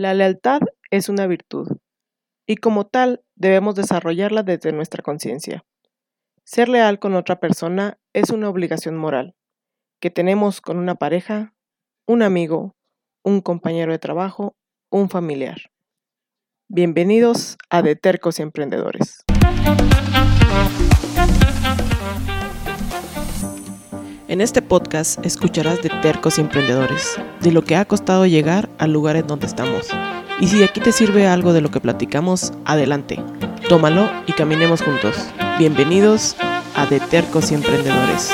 La lealtad es una virtud y como tal debemos desarrollarla desde nuestra conciencia. Ser leal con otra persona es una obligación moral que tenemos con una pareja, un amigo, un compañero de trabajo, un familiar. Bienvenidos a De Tercos y Emprendedores. En este podcast escucharás de tercos y emprendedores, de lo que ha costado llegar al lugar en donde estamos. Y si aquí te sirve algo de lo que platicamos, adelante, tómalo y caminemos juntos. Bienvenidos a De Tercos y Emprendedores.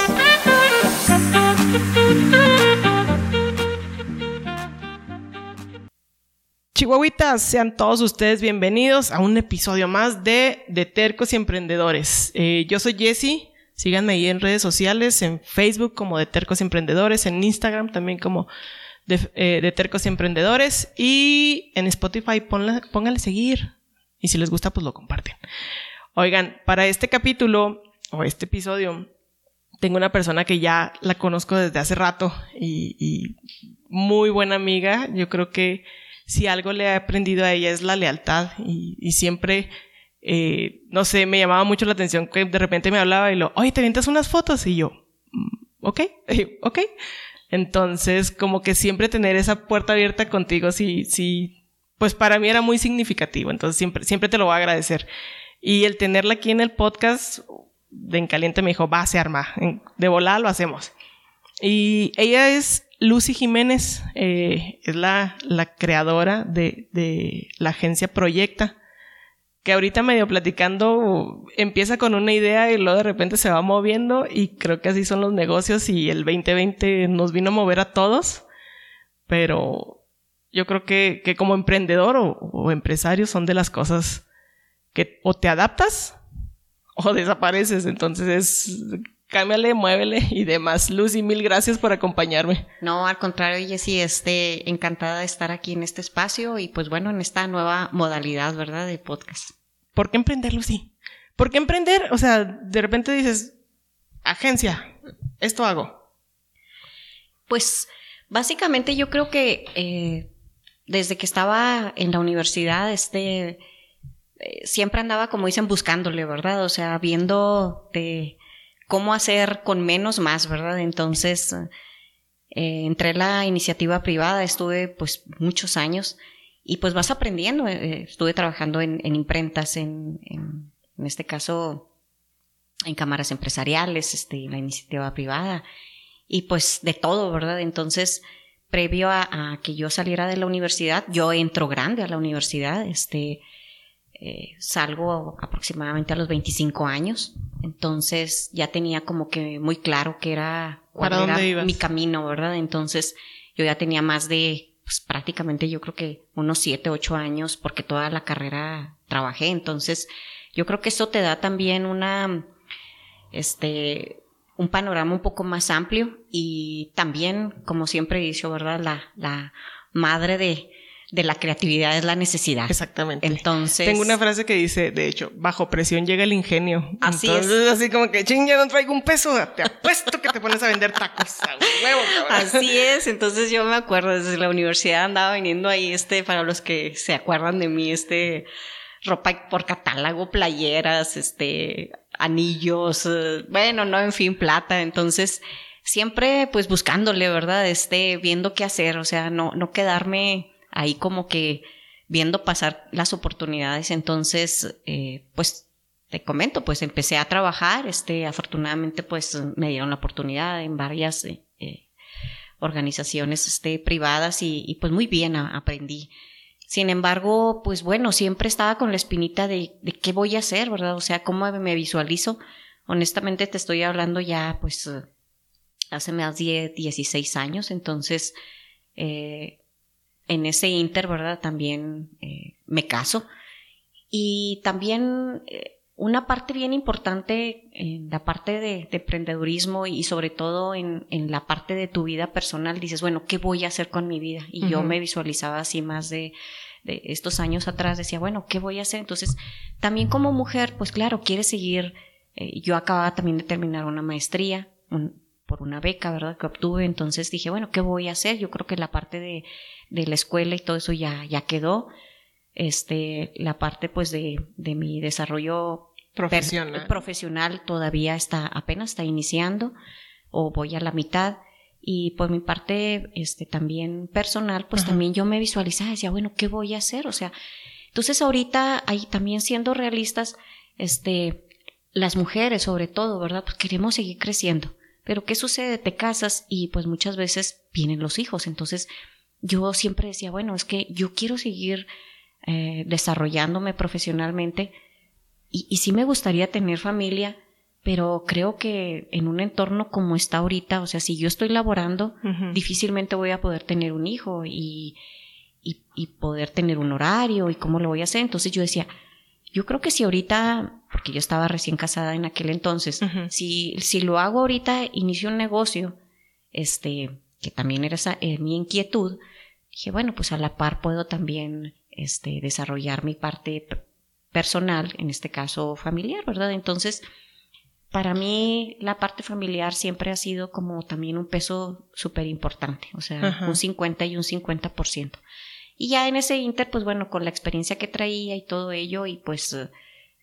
Chihuahuitas, sean todos ustedes bienvenidos a un episodio más de De Tercos y Emprendedores. Eh, yo soy Jesse Síganme ahí en redes sociales, en Facebook como de Tercos Emprendedores, en Instagram también como de, eh, Tercos Emprendedores y en Spotify pónganle seguir. Y si les gusta, pues lo comparten. Oigan, para este capítulo o este episodio, tengo una persona que ya la conozco desde hace rato y, muy buena amiga. Yo creo que si algo le he aprendido a ella es la lealtad y, y siempre eh, no sé, me llamaba mucho la atención que de repente me hablaba y lo, oye, ¿te avientas unas fotos? Y yo, mm, ok, ok. Entonces, como que siempre tener esa puerta abierta contigo, sí, sí, pues para mí era muy significativo. Entonces, siempre, siempre te lo voy a agradecer. Y el tenerla aquí en el podcast, de En Caliente me dijo, va, se arma. De volada lo hacemos. Y ella es Lucy Jiménez, eh, es la, la creadora de, de la agencia Proyecta que ahorita medio platicando empieza con una idea y luego de repente se va moviendo y creo que así son los negocios y el 2020 nos vino a mover a todos, pero yo creo que, que como emprendedor o, o, empresario son de las cosas que o te adaptas o desapareces, entonces es cámbiale, muévele y demás. Lucy, mil gracias por acompañarme. No, al contrario, Jessy, este, encantada de estar aquí en este espacio y pues bueno, en esta nueva modalidad, ¿verdad? De podcast. ¿Por qué emprender, Lucy? ¿Por qué emprender? O sea, de repente dices, agencia, esto hago. Pues básicamente yo creo que eh, desde que estaba en la universidad, este, eh, siempre andaba, como dicen, buscándole, ¿verdad? O sea, viendo de cómo hacer con menos más, ¿verdad? Entonces, eh, entré la iniciativa privada, estuve pues muchos años y pues vas aprendiendo. Eh, estuve trabajando en, imprentas, en, en, este caso, en cámaras empresariales, este, la iniciativa privada, y pues de todo, ¿verdad? Entonces, previo a, que yo saliera de la universidad, yo entro grande a la universidad, este, eh, salgo aproximadamente a los 25 años, entonces ya tenía como que muy claro que era, ¿Para era mi camino, ¿verdad? Entonces yo ya tenía más de pues prácticamente yo creo que unos siete, ocho años, porque toda la carrera trabajé. Entonces, yo creo que eso te da también una, este, un panorama un poco más amplio y también, como siempre he dicho, ¿verdad? La, la madre de, de la creatividad es la necesidad. Exactamente. Entonces. Tengo una frase que dice, de hecho, bajo presión llega el ingenio. Así Entonces, así como que, ching, ya no traigo un peso, te apuesto que te pones a vender tacos. A huevo, Así es. Entonces yo me acuerdo, desde la universidad andaba viniendo ahí, este, para los que se acuerdan de mí, este, ropa por catálogo, playeras, este, anillos, eh, bueno, no, en fin, plata. Entonces, siempre, pues, buscándole, ¿verdad? Este, viendo qué hacer, o sea, no, no quedarme ahí como que viendo pasar las oportunidades. Entonces, eh, pues te comento, pues empecé a trabajar, este, afortunadamente pues me dieron la oportunidad en varias eh, eh, organizaciones este, privadas y, pues muy bien aprendí. Sin embargo, pues bueno, siempre estaba con la espinita de, de, qué voy a hacer, ¿verdad? O sea, cómo me visualizo. Honestamente te estoy hablando ya pues hace más de 16 años, entonces eh, en ese inter, ¿verdad? También eh, me caso. Y también eh, una parte bien importante en la parte de, emprendedurismo y sobre todo en, en, la parte de tu vida personal, dices, bueno, ¿qué voy a hacer con mi vida? Y yo me visualizaba así más de, de, estos años atrás, decía, bueno, ¿qué voy a hacer? Entonces, también como mujer, pues claro, quieres seguir, eh, yo acababa también de terminar una maestría, por una beca, ¿verdad? Que obtuve. Entonces dije, bueno, ¿qué voy a hacer? Yo creo que la parte de, de la escuela y todo eso ya, ya quedó. Este, la parte pues de, de mi desarrollo profesional. profesional todavía está, apenas está iniciando o voy a la mitad. Y por mi parte, este, también personal, pues también yo me visualizaba, decía, bueno, ¿qué voy a hacer? O sea, entonces ahorita, ahí también siendo realistas, este, las mujeres sobre todo, ¿verdad? Pues queremos seguir creciendo. Pero ¿qué sucede? Te casas y pues muchas veces vienen los hijos. Entonces yo siempre decía, bueno, es que yo quiero seguir eh, desarrollándome profesionalmente y, y sí me gustaría tener familia, pero creo que en un entorno como está ahorita, o sea, si yo estoy laborando, difícilmente voy a poder tener un hijo y, y, poder tener un horario y cómo lo voy a hacer. Entonces yo decía, yo creo que si ahorita, porque yo estaba recién casada en aquel entonces, si, si lo hago ahorita, inicio un negocio, este, que también era esa, eh, mi inquietud, dije, bueno, pues a la par puedo también este, desarrollar mi parte personal, en este caso familiar, ¿verdad? Entonces, para mí la parte familiar siempre ha sido como también un peso súper importante, o sea, un 50 y un 50%. Y ya en ese inter, pues bueno, con la experiencia que traía y todo ello y pues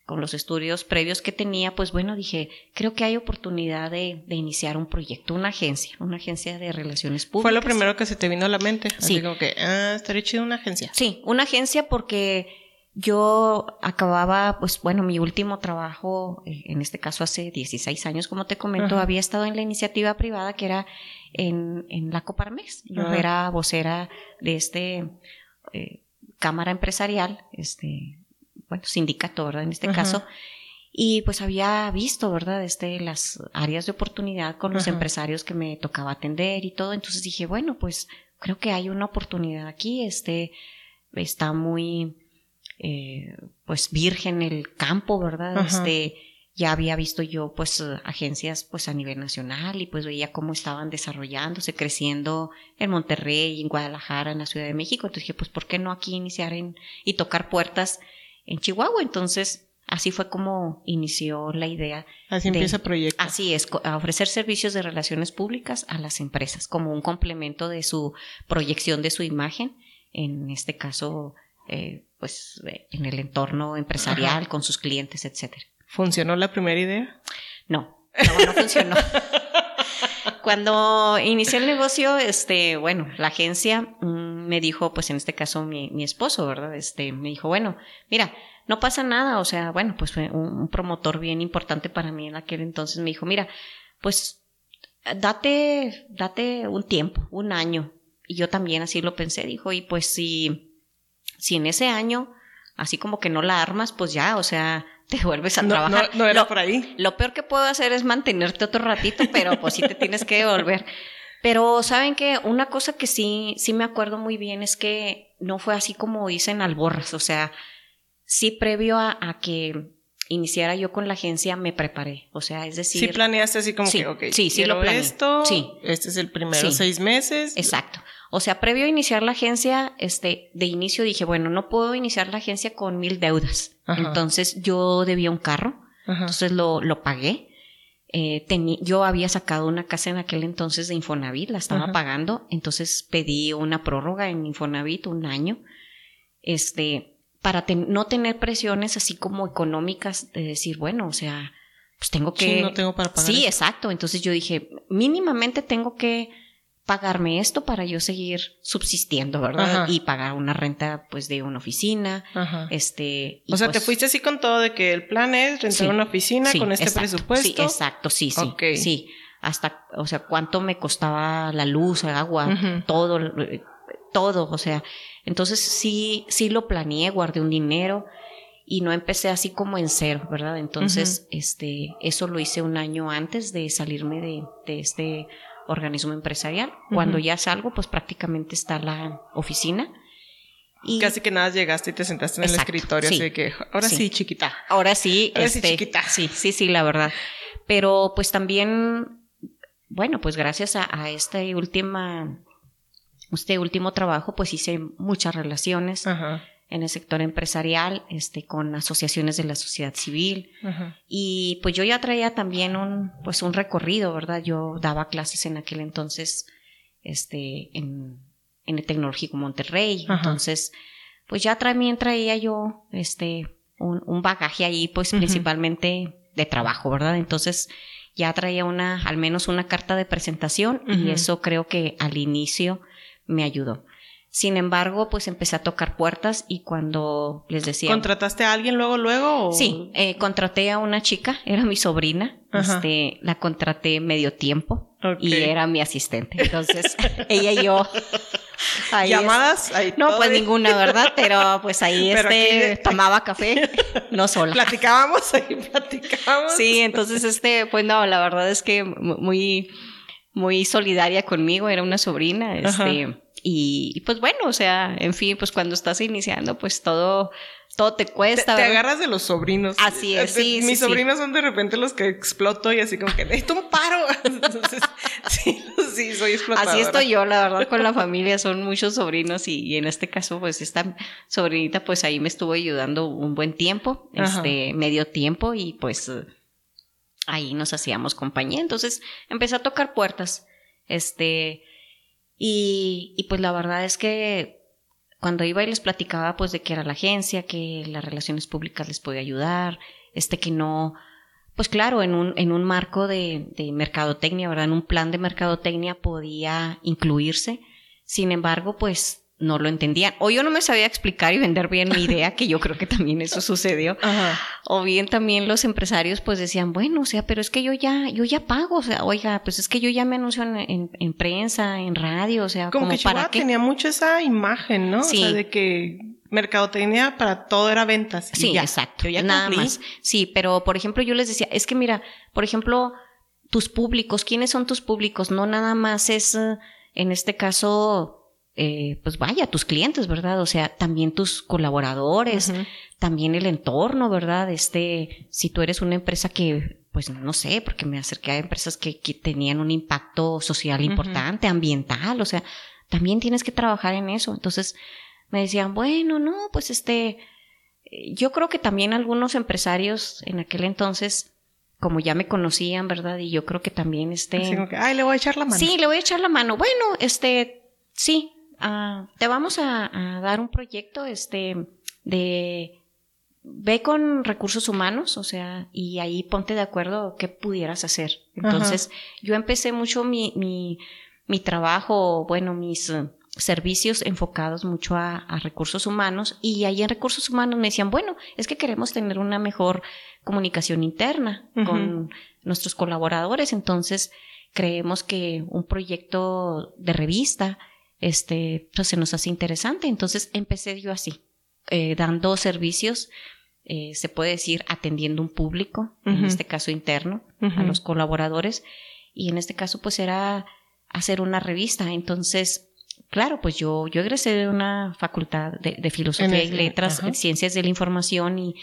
con los estudios previos que tenía, pues bueno, dije, creo que hay oportunidad de, de, iniciar un proyecto, una agencia, una agencia de relaciones públicas. Fue lo primero que se te vino a la mente. Así como que, ah, estaría chido una agencia. Sí, una agencia porque yo acababa, pues bueno, mi último trabajo, eh, en este caso hace 16 años, como te comento, había estado en la iniciativa privada que era en, en la Coparmex. Yo era vocera de este eh, Cámara Empresarial, este, bueno, sindicato, ¿verdad? En este caso. Y pues había visto, ¿verdad? Este, las áreas de oportunidad con los empresarios que me tocaba atender y todo. Entonces dije, bueno, pues creo que hay una oportunidad aquí. Este, está muy, eh, pues virgen el campo, ¿verdad? Este, ya había visto yo pues agencias pues a nivel nacional y pues veía cómo estaban desarrollándose, creciendo en Monterrey, en Guadalajara, en la Ciudad de México. Entonces dije, pues ¿por qué no aquí iniciar en, y tocar puertas en Chihuahua? Entonces así fue como inició la idea. Así empieza el proyecto. Así es, a ofrecer servicios de relaciones públicas a las empresas como un complemento de su proyección de su imagen, en este caso eh, pues eh, en el entorno empresarial, con sus clientes, etcétera. ¿Funcionó la primera idea? No, no, no funcionó. Cuando inicié el negocio, este, bueno, la agencia mm, me dijo, pues en este caso mi, mi, esposo, ¿verdad? Este, me dijo, bueno, mira, no pasa nada, o sea, bueno, pues fue un, un promotor bien importante para mí en aquel entonces, me dijo, mira, pues date, date un tiempo, un año. Y yo también así lo pensé, dijo, y pues si si en ese año, así como que no la armas, pues ya, o sea, te vuelves a trabajar. No, era por ahí. Lo peor que puedo hacer es mantenerte otro ratito, pero pues sí te tienes que devolver. Pero saben que una cosa que sí, sí me acuerdo muy bien es que no fue así como dicen alborras, o sea, sí previo a, que iniciara yo con la agencia me preparé, o sea, es decir... Sí planeaste así como que, ok, sí, sí lo planeé. esto, sí. este es el primero seis meses. Exacto. O sea, previo a iniciar la agencia, este, de inicio dije, bueno, no puedo iniciar la agencia con mil deudas. Entonces yo debía un carro, entonces lo, lo pagué. Eh, yo había sacado una casa en aquel entonces de Infonavit, la estaba pagando, entonces pedí una prórroga en Infonavit un año, este, para no tener presiones así como económicas de decir, bueno, o sea, pues tengo que... Sí, no tengo para pagar. Sí, exacto. Entonces yo dije, mínimamente tengo que pagarme esto para yo seguir subsistiendo, ¿verdad? Y pagar una renta pues de una oficina, este... o sea, te pues fuiste así con todo de que el plan es rentar una oficina con este presupuesto. Sí, exacto, sí, sí, sí. Hasta, o sea, cuánto me costaba la luz, el agua, todo, todo, o sea, entonces sí, sí lo planeé, guardé un dinero y no empecé así como en cero, ¿verdad? Entonces, este, eso lo hice un año antes de salirme de, de este organismo empresarial. Cuando ya salgo, pues prácticamente está la oficina. Y Casi que nada llegaste y te sentaste en el escritorio, así que ahora sí, chiquita. Ahora sí, este, chiquita. Sí, sí, sí, la verdad. Pero pues también, bueno, pues gracias a, a este última, este último trabajo, pues hice muchas relaciones. En el sector empresarial, este, con asociaciones de la sociedad civil. Y pues yo ya traía también un, pues un recorrido, ¿verdad? Yo daba clases en aquel entonces, este, en, en el Tecnológico Monterrey. Entonces, pues ya también traía yo, este, un, un bagaje ahí, pues principalmente de trabajo, ¿verdad? Entonces, ya traía una, al menos una carta de presentación y eso creo que al inicio me ayudó. Sin embargo, pues empecé a tocar puertas y cuando les decía... ¿Contrataste a alguien luego, luego? Sí, eh, contraté a una chica, era mi sobrina, este, la contraté medio tiempo y era mi asistente. Entonces, ella y yo... ¿Llamadas? no, pues ninguna, ¿verdad? Pero pues ahí este, tomaba café, no sola. Platicábamos, ahí platicábamos. Sí, entonces este, pues no, la verdad es que muy, muy solidaria conmigo, era una sobrina, este y, pues bueno, o sea, en fin, pues cuando estás iniciando, pues todo, todo te cuesta. Te, agarras de los sobrinos. Así es, sí. Mis sobrinos son de repente los que exploto y así como que necesito un paro. Entonces, sí, sí, soy explotadora. Así estoy yo, la verdad, con la familia son muchos sobrinos y, en este caso, pues esta sobrinita, pues ahí me estuvo ayudando un buen tiempo, este, medio tiempo y pues ahí nos hacíamos compañía. Entonces empecé a tocar puertas. Este, y, y pues la verdad es que cuando iba y les platicaba pues de que era la agencia, que las relaciones públicas les podía ayudar, este que no, pues claro, en un, en un marco de, de mercadotecnia, ¿verdad? En un plan de mercadotecnia podía incluirse. Sin embargo, pues no lo entendían. O yo no me sabía explicar y vender bien mi idea, que yo creo que también eso sucedió. O bien también los empresarios pues decían, bueno, o sea, pero es que yo ya, yo ya pago, o sea, oiga, pues es que yo ya me anuncio en, en, prensa, en radio, o sea, como, que para qué? tenía mucho esa imagen, ¿no? Sí. O sea, de que mercadotecnia para todo era ventas. Sí, exacto. ya Nada más. Sí, pero por ejemplo yo les decía, es que mira, por ejemplo, tus públicos, ¿quiénes son tus públicos? No nada más es, eh, en este caso, eh, pues vaya, tus clientes, ¿verdad? O sea, también tus colaboradores, también el entorno, ¿verdad? Este, si tú eres una empresa que, pues no sé, porque me acerqué a empresas que, que tenían un impacto social importante, ambiental, o sea, también tienes que trabajar en eso. Entonces, me decían, bueno, no, pues este, yo creo que también algunos empresarios en aquel entonces, como ya me conocían, ¿verdad? Y yo creo que también este... ay, le voy a echar la mano. Sí, le voy a echar la mano. Bueno, este, sí, Ah, te vamos a, dar un proyecto este, de ve con recursos humanos, o sea, y ahí ponte de acuerdo qué pudieras hacer. Entonces, yo empecé mucho mi, mi, mi trabajo, bueno, mis uh, servicios enfocados mucho a, recursos humanos y ahí en recursos humanos me decían, bueno, es que queremos tener una mejor comunicación interna con nuestros colaboradores, entonces creemos que un proyecto de revista este, pues se nos hace interesante. Entonces empecé yo así, eh, dando servicios, eh, se puede decir atendiendo un público, en este caso interno, a los colaboradores, y en este caso pues era hacer una revista. Entonces, claro, pues yo, yo egresé de una facultad de, filosofía y letras, ciencias de la información, y,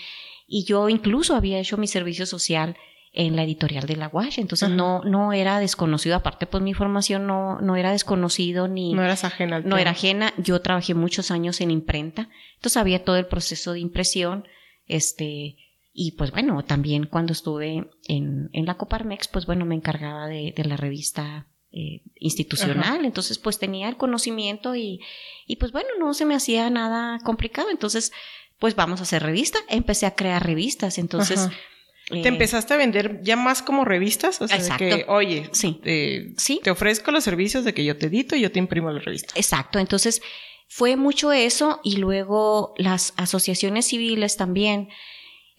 y yo incluso había hecho mi servicio social en la editorial de la Wash. Entonces no, no era desconocido, aparte pues mi formación no, no era desconocido ni... No eras ajena. no era ajena. Yo trabajé muchos años en imprenta, entonces había todo el proceso de impresión, este, y pues bueno, también cuando estuve en, en la Coparmex, pues bueno, me encargaba de, de la revista eh, institucional, entonces pues tenía el conocimiento y, y pues bueno, no se me hacía nada complicado, entonces pues vamos a hacer revista, empecé a crear revistas, entonces... ¿Te empezaste a vender ya más como revistas? O sea, de que, oye, sí. sí. te ofrezco los servicios de que yo te edito y yo te imprimo la revista. Exacto. Entonces, fue mucho eso y luego las asociaciones civiles también.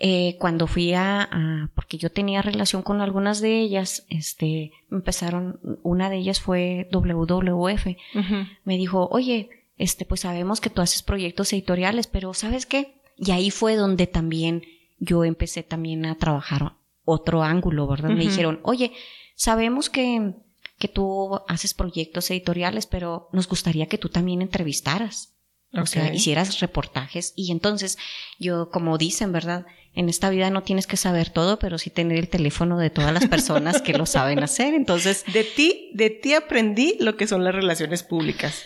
Eh, cuando fui a, porque yo tenía relación con algunas de ellas, este, empezaron, una de ellas fue WWF, me dijo, oye, este, pues sabemos que tú haces proyectos editoriales, pero ¿sabes qué? Y ahí fue donde también yo empecé también a trabajar otro ángulo, ¿verdad? Me dijeron, oye, sabemos que, que tú haces proyectos editoriales, pero nos gustaría que tú también entrevistaras. O sea, hicieras reportajes. Y entonces, yo, como dicen, ¿verdad? En esta vida no tienes que saber todo, pero sí tener el teléfono de todas las personas que lo saben hacer. Entonces, De ti, de ti aprendí lo que son las relaciones públicas.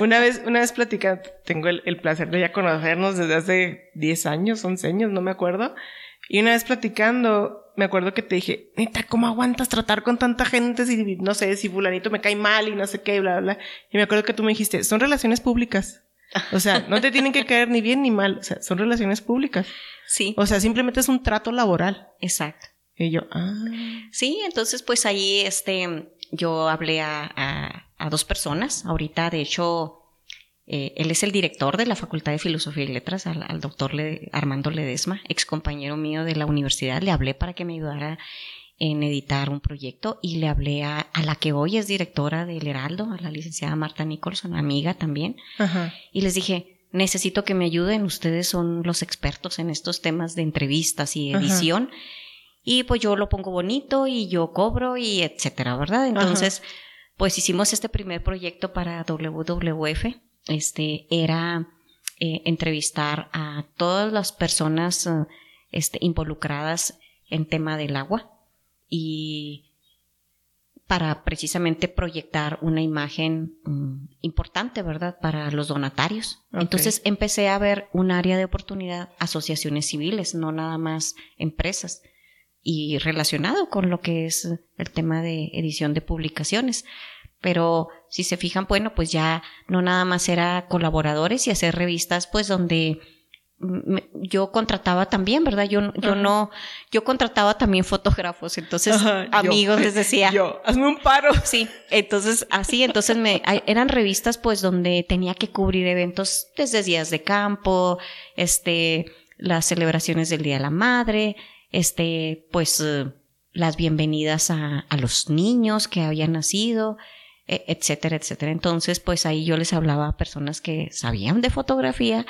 Una vez, una vez platicando, tengo el, el placer de ya conocernos desde hace 10 años, 11 años, no me acuerdo. Y una vez platicando, me acuerdo que te dije, neta, ¿cómo aguantas tratar con tanta gente si, no sé, si fulanito me cae mal y no sé qué, bla, bla, bla? Y me acuerdo que tú me dijiste, son relaciones públicas. O sea, no te tienen que caer ni bien ni mal, o sea, son relaciones públicas. sí, O sea, simplemente es un trato laboral. exacto. Y yo, ah, Sí, entonces pues ahí este, yo hablé a, a- a dos personas. Ahorita, de hecho, eh, él es el director de la Facultad de Filosofía y Letras, al, al doctor Le- Armando Ledesma, ex compañero mío de la universidad. Le hablé para que me ayudara en editar un proyecto y le hablé a, a la que hoy es directora del Heraldo, a la licenciada Marta Nicholson, amiga también. ajá. Y les dije, necesito que me ayuden, ustedes son los expertos en estos temas de entrevistas y Ajá. edición. Y pues yo lo pongo bonito y yo cobro y etcétera, ¿verdad? Entonces, pues hicimos este primer proyecto para WWF. Este era eh, entrevistar a todas las personas eh, este, involucradas en tema del agua y para precisamente proyectar una imagen mm, importante, ¿verdad? Para los donatarios. Entonces empecé a ver un área de oportunidad, asociaciones civiles, no nada más empresas, y relacionado con lo que es el tema de edición de publicaciones. Pero si se fijan, bueno, pues ya no nada más era colaboradores y hacer revistas, pues donde yo contrataba también, ¿verdad? Yo, yo Ajá. no, yo contrataba también fotógrafos, entonces Ajá, yo. amigos les decía, Yo, hazme un paro. Sí, entonces así, entonces me eran revistas pues donde tenía que cubrir eventos desde días de campo, este, las celebraciones del Día de la Madre, este, pues las bienvenidas a, a los niños que habían nacido, e- etcétera, etcétera. Entonces, pues ahí yo les hablaba a personas que sabían de fotografía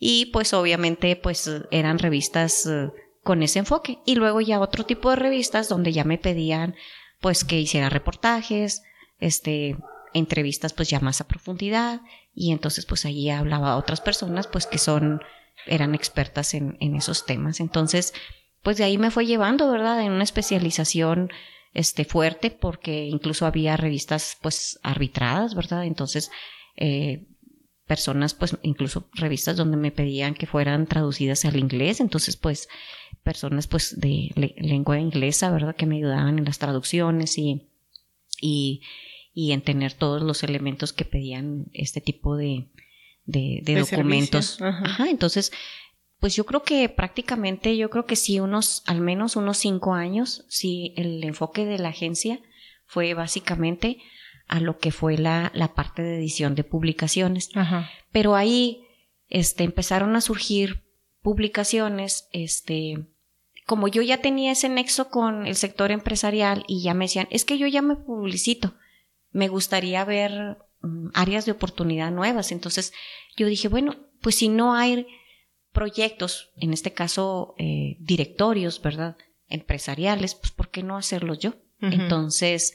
y pues obviamente pues eran revistas eh, con ese enfoque. Y luego ya otro tipo de revistas donde ya me pedían pues que hiciera reportajes, este, entrevistas pues ya más a profundidad y entonces pues allí hablaba a otras personas pues que son, eran expertas en, en esos temas. Entonces, pues de ahí me fue llevando, ¿verdad? En una especialización este fuerte porque incluso había revistas pues arbitradas, ¿verdad? Entonces, eh, personas pues incluso revistas donde me pedían que fueran traducidas al inglés, entonces pues personas pues de le- lengua inglesa, ¿verdad? Que me ayudaban en las traducciones y, y, y en tener todos los elementos que pedían este tipo de, de, de De documentos. servicio, ajá. Ajá, entonces, pues yo creo que prácticamente, yo creo que sí, unos, al menos unos cinco años, sí, el enfoque de la agencia fue básicamente a lo que fue la, la parte de edición de publicaciones. Ajá. Pero ahí este, empezaron a surgir publicaciones, este, como yo ya tenía ese nexo con el sector empresarial y ya me decían, es que yo ya me publicito, me gustaría ver mm, áreas de oportunidad nuevas. Entonces yo dije, bueno, pues si no hay proyectos, en este caso eh, directorios, ¿verdad? Empresariales, pues ¿por qué no hacerlos yo? Entonces,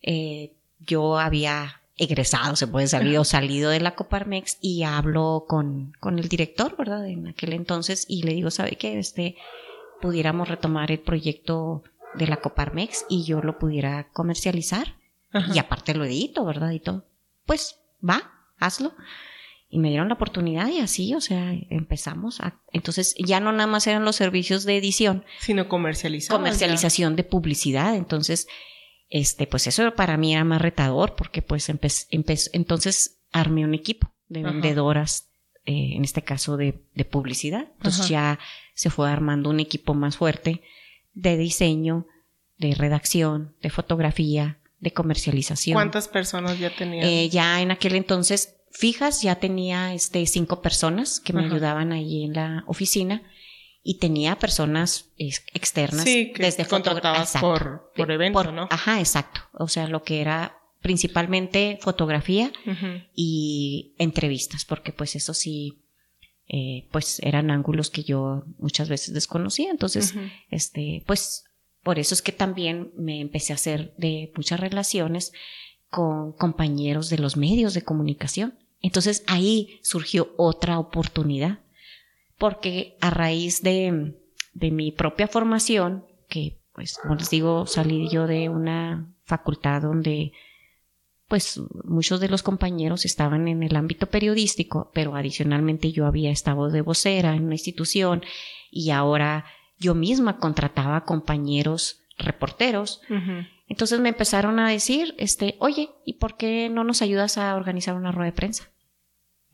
eh, yo había egresado, se puede salir, o salido de la Coparmex y hablo con, con el director, ¿verdad? En aquel entonces y le digo, ¿sabe qué? Este, pudiéramos retomar el proyecto de la Coparmex y yo lo pudiera comercializar Ajá. y aparte lo edito, ¿verdad? Y todo. Pues va, hazlo. Y me dieron la oportunidad y así, o sea, empezamos a... Entonces ya no nada más eran los servicios de edición, Sino comercializar. comercialización de publicidad. Entonces, este, pues eso para mí era más retador porque pues empe- empe- entonces armé un equipo de Ajá. vendedoras, eh, en este caso de, de publicidad. Entonces ya se fue armando un equipo más fuerte de diseño, de redacción, de fotografía, de comercialización. ¿Cuántas personas ya tenían? Eh, ya en aquel entonces, fijas, ya tenía este cinco personas que me Ajá. ayudaban allí en la oficina y tenía personas ex- externas sí, que desde contratabas fotogra- por, por evento, por- ¿no? Ajá, exacto. O sea, lo que era principalmente fotografía y entrevistas, porque pues eso sí, eh, pues eran ángulos que yo muchas veces desconocía. Entonces, este, pues por eso es que también me empecé a hacer de muchas relaciones con compañeros de los medios de comunicación. Entonces ahí surgió otra oportunidad, porque a raíz de, de mi propia formación, que pues como les digo, salí yo de una facultad donde pues muchos de los compañeros estaban en el ámbito periodístico, pero adicionalmente yo había estado de vocera en una institución y ahora yo misma contrataba compañeros reporteros. Entonces me empezaron a decir, este, oye, ¿y por qué no nos ayudas a organizar una rueda de prensa?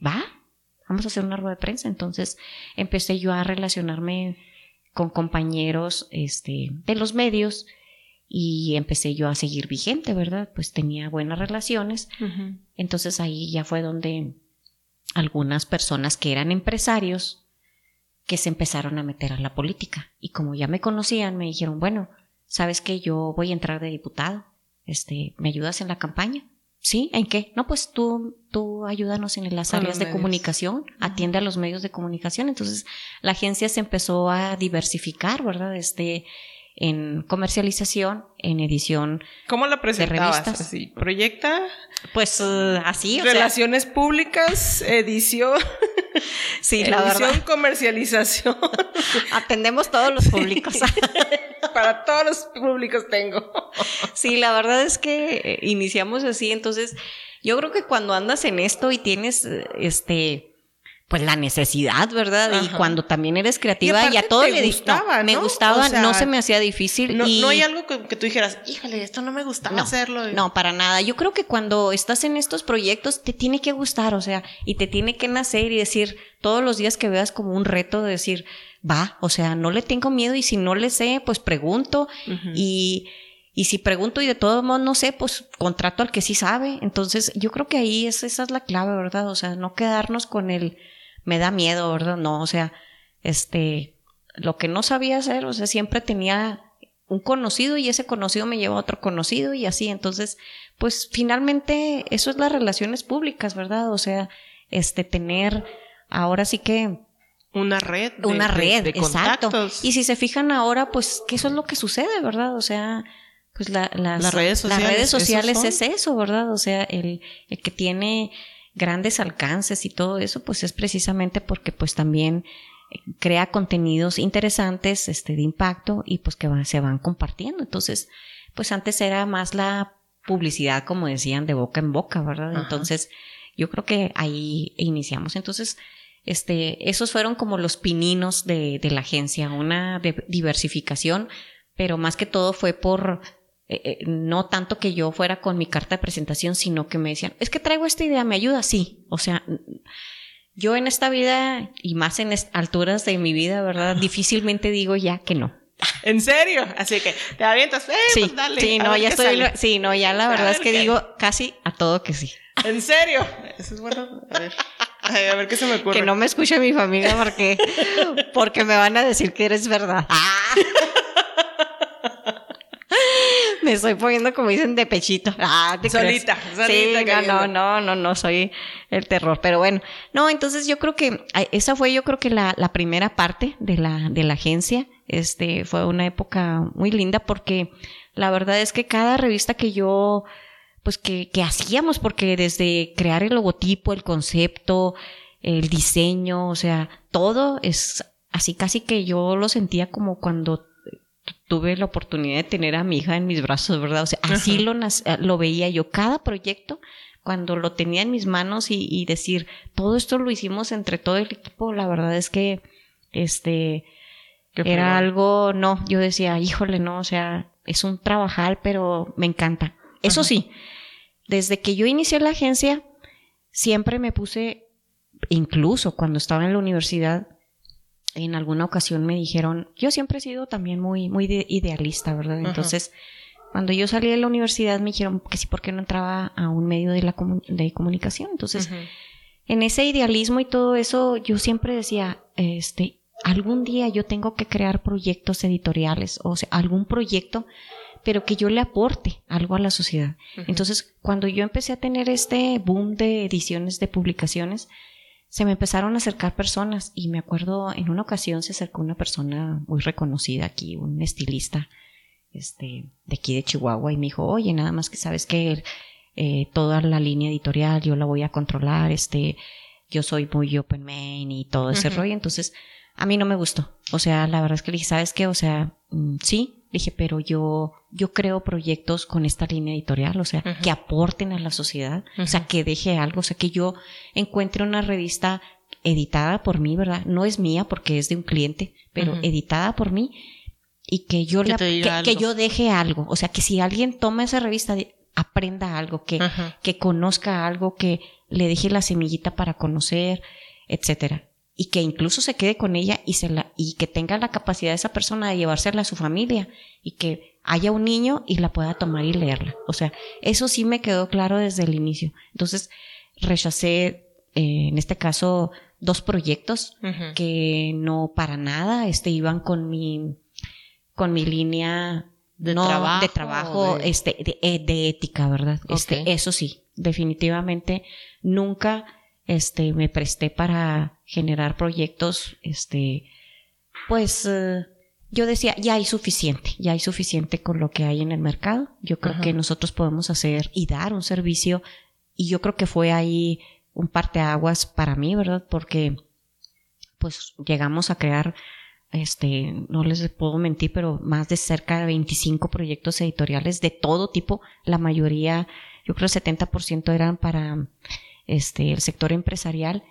¿Va? Vamos a hacer una rueda de prensa. Entonces empecé yo a relacionarme con compañeros este, de los medios y empecé yo a seguir vigente, ¿verdad? Pues tenía buenas relaciones. Entonces ahí ya fue donde algunas personas que eran empresarios que se empezaron a meter a la política y como ya me conocían me dijeron, bueno, sabes que yo voy a entrar de diputado, este, ¿me ayudas en la campaña? ¿Sí? ¿En qué? No, pues tú, tú ayúdanos en las áreas de comunicación, atiende a los medios de comunicación. Entonces, la agencia se empezó a diversificar, ¿verdad? Este, en comercialización, en edición. ¿Cómo la presentabas? Así, ¿Proyecta? Pues uh, así. Relaciones públicas, edición. Sí, la edición, comercialización. Atendemos todos los públicos. Para todos los públicos tengo. Sí, la verdad es que eh, iniciamos así, entonces yo creo que cuando andas en esto y tienes este pues la necesidad, ¿verdad? Y cuando también eres creativa y, a todo le gustaba, me gustaba, no se me hacía difícil. No, y... no hay algo que, tú dijeras, híjole, esto no me gustaba hacerlo. No, para nada. Yo creo que cuando estás en estos proyectos te tiene que gustar, o sea, y te tiene que nacer y decir todos los días que veas como un reto de decir, va, o sea, no le tengo miedo y si no le sé, pues pregunto y... Y si pregunto y de todos modos no sé, pues contrato al que sí sabe. Entonces, yo creo que ahí es, esa es la clave, ¿verdad? O sea, no quedarnos con el, me da miedo, ¿verdad? No, o sea, este, lo que no sabía hacer, o sea, siempre tenía un conocido y ese conocido me lleva a otro conocido y así. Entonces, pues finalmente eso es las relaciones públicas, ¿verdad? O sea, este, tener ahora sí que una red. una red, de, exacto. Y si se fijan ahora, pues que eso es lo que sucede, ¿verdad? O sea, pues las, redes sociales, las redes sociales es eso, ¿verdad? O sea, el, el que tiene grandes alcances y todo eso, pues es precisamente porque pues también eh, crea contenidos interesantes, este, de impacto y pues que se van compartiendo. Entonces, pues antes era más la publicidad, como decían, de boca en boca, ¿verdad? Entonces, yo creo que ahí iniciamos. Entonces, este, esos fueron como los pininos de, de la agencia, una diversificación, pero más que todo fue por eh, eh, no tanto que yo fuera con mi carta de presentación, sino que me decían, es que traigo esta idea, ¿me ayuda? Sí. O sea, yo en esta vida y más en alturas de mi vida, ¿verdad? Difícilmente digo ya que no. ¿En serio? Así que te avientas, eh, sí, pues dale. Sí, no, ya estoy, sí, no, ya la verdad es que digo casi a todo que sí. ¿En serio? Eso es bueno. A ver. a ver qué se me ocurre. Que no me escuche mi familia porque, porque me van a decir que eres verdad. Ah. Me estoy poniendo, como dicen, de pechito. Ah, ¿te solita, solita. Sí, no, no, no, no, soy el terror. Pero bueno, no, entonces yo creo que esa fue, yo creo que la, la primera parte de la, de la agencia. Este, fue una época muy linda porque la verdad es que cada revista que yo, pues que, que hacíamos, porque desde crear el logotipo, el concepto, el diseño, o sea, todo es así casi que yo lo sentía como cuando tuve la oportunidad de tener a mi hija en mis brazos, ¿verdad? O sea, así lo, eh, lo veía yo. Cada proyecto, cuando lo tenía en mis manos y, decir, todo esto lo hicimos entre todo el equipo, la verdad es que, este, era algo, no, yo decía, híjole, no, o sea, es un trabajal, pero me encanta. Eso sí, desde que yo inicié la agencia, siempre me puse, incluso cuando estaba en la universidad, en alguna ocasión me dijeron, yo siempre he sido también muy, muy idealista, ¿verdad? Entonces, cuando yo salí de la universidad me dijeron que sí, ¿por qué no entraba a un medio de, la de comunicación? Entonces, en ese idealismo y todo eso, yo siempre decía, este, algún día yo tengo que crear proyectos editoriales, o sea, algún proyecto, pero que yo le aporte algo a la sociedad. Entonces, cuando yo empecé a tener este boom de ediciones de publicaciones, se me empezaron a acercar personas y me acuerdo en una ocasión se acercó una persona muy reconocida aquí, un estilista este, de aquí de Chihuahua y me dijo, oye, nada más que sabes que eh, toda la línea editorial, yo la voy a controlar, este, yo soy muy open main y todo ese rollo, entonces a mí no me gustó. O sea, la verdad es que le dije, ¿sabes qué? O sea, mm, sí, dije, pero yo, yo creo proyectos con esta línea editorial, o sea, que aporten a la sociedad, o sea, que deje algo, o sea, que yo encuentre una revista editada por mí, ¿verdad? No es mía porque es de un cliente, pero editada por mí y que yo que, yo deje algo, o sea, que si alguien toma esa revista aprenda algo, que, que conozca algo, que le deje la semillita para conocer, etcétera y que incluso se quede con ella y, se la, y que tenga la capacidad esa persona de llevársela a su familia y que haya un niño y la pueda tomar y leerla. O sea, eso sí me quedó claro desde el inicio. Entonces, rechacé, eh, en este caso, dos proyectos que no para nada este, iban con mi, con mi línea de trabajo, de trabajo este, de, eh, de, ética, ¿verdad? Este, eso sí, definitivamente nunca este, me presté para generar proyectos, este, pues, eh, yo decía, ya hay suficiente, ya hay suficiente con lo que hay en el mercado. Yo creo que nosotros podemos hacer y dar un servicio y yo creo que fue ahí un parteaguas para mí, ¿verdad? Porque pues llegamos a crear este, no les puedo mentir, pero más de cerca de 25 proyectos editoriales de todo tipo, la mayoría, yo creo el 70% eran para este, el sector empresarial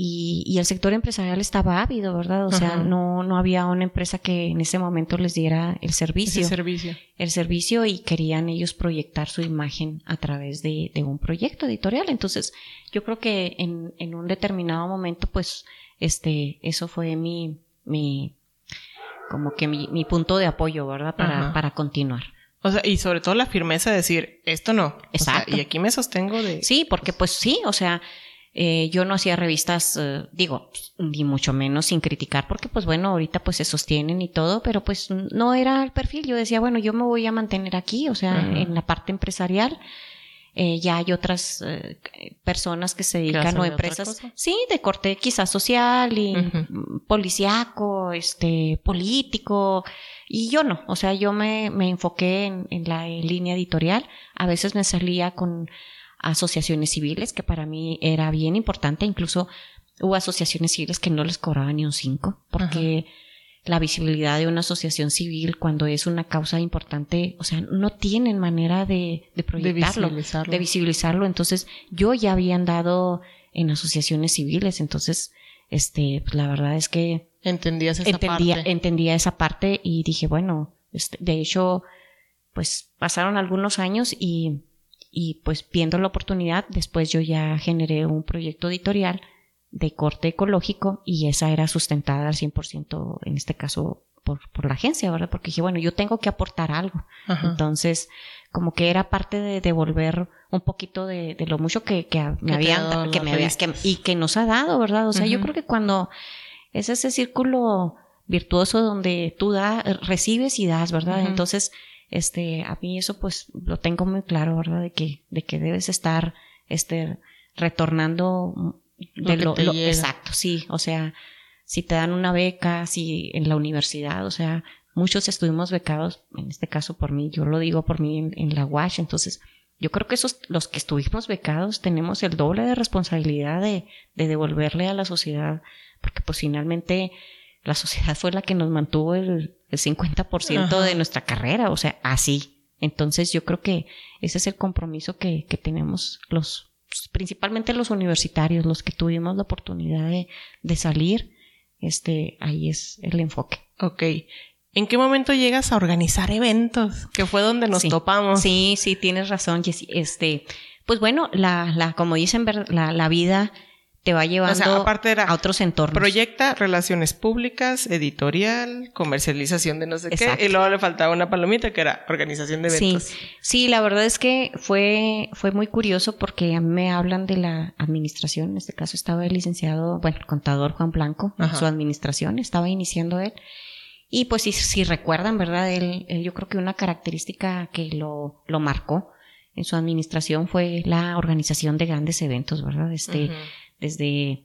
y, y, el sector empresarial estaba ávido, ¿verdad? O sea, no, no había una empresa que en ese momento les diera el servicio. El servicio. El servicio y querían ellos proyectar su imagen a través de, de un proyecto editorial. Entonces, yo creo que en, en, un determinado momento, pues, este, eso fue mi, mi, como que mi, mi punto de apoyo, ¿verdad? Para, para continuar. O sea, y sobre todo la firmeza de decir, esto no. Exacto. y aquí me sostengo de... Sí, porque pues sí, o sea, eh, yo no hacía revistas, eh, digo, ni mucho menos sin criticar, porque pues bueno, ahorita pues se sostienen y todo, pero pues no era el perfil. Yo decía, bueno, yo me voy a mantener aquí, o sea, en la parte empresarial. Eh, ya hay otras eh, personas que se dedican o empresas, sí, de corte quizás social y policiaco, este, político, y yo no, o sea, yo me, me enfoqué en, en, la línea editorial, a veces me salía con asociaciones civiles, que para mí era bien importante, incluso hubo asociaciones civiles que no les cobraban ni un cinco, porque la visibilidad de una asociación civil cuando es una causa importante, o sea, no tienen manera de, de proyectarlo, de visibilizarlo. Entonces, yo ya había andado en asociaciones civiles, entonces, este, pues la verdad es que entendías esa entendía, parte. entendía esa parte y dije, bueno, este, de hecho, pues pasaron algunos años y, y pues viendo la oportunidad, después yo ya generé un proyecto editorial de corte ecológico y esa era sustentada al 100% en este caso por, por la agencia, ¿verdad? Porque dije, bueno, yo tengo que aportar algo. Entonces, como que era parte de devolver un poquito de, de lo mucho que, que me habían, que me habías, que, y que nos ha dado, ¿verdad? O sea, yo creo que cuando es ese círculo virtuoso donde tú das, recibes y das, ¿verdad? Entonces, este, a mí eso pues lo tengo muy claro, ¿verdad? De que, de que debes estar, este, retornando de lo, exacto, sí, o sea, si te dan una beca, si en la universidad, o sea, muchos estuvimos becados, en este caso por mí, yo lo digo por mí en, la WASH, entonces yo creo que esos, los que estuvimos becados, tenemos el doble de responsabilidad de, de devolverle a la sociedad, porque pues finalmente la sociedad fue la que nos mantuvo el, el 50% de nuestra carrera, o sea, así. Entonces yo creo que ese es el compromiso que, que tenemos los, principalmente los universitarios, los que tuvimos la oportunidad de, de salir, este, ahí es el enfoque. Ok. ¿En qué momento llegas a organizar eventos? Que fue donde nos topamos. Sí, sí, tienes razón, Jessy. Este, pues bueno, la, la, como dicen, la, la vida te va llevando a otros entornos. Proyecta relaciones públicas, editorial, comercialización de no sé qué. Y luego le faltaba una palomita que era organización de eventos. Sí, sí la verdad es que fue, fue muy curioso porque a mí me hablan de la administración. En este caso estaba el licenciado, bueno, el contador Juan Blanco, en su administración, estaba iniciando él. Y pues si, si recuerdan, ¿verdad? Él, yo creo que una característica que lo, lo marcó en su administración fue la organización de grandes eventos, ¿verdad? Este, desde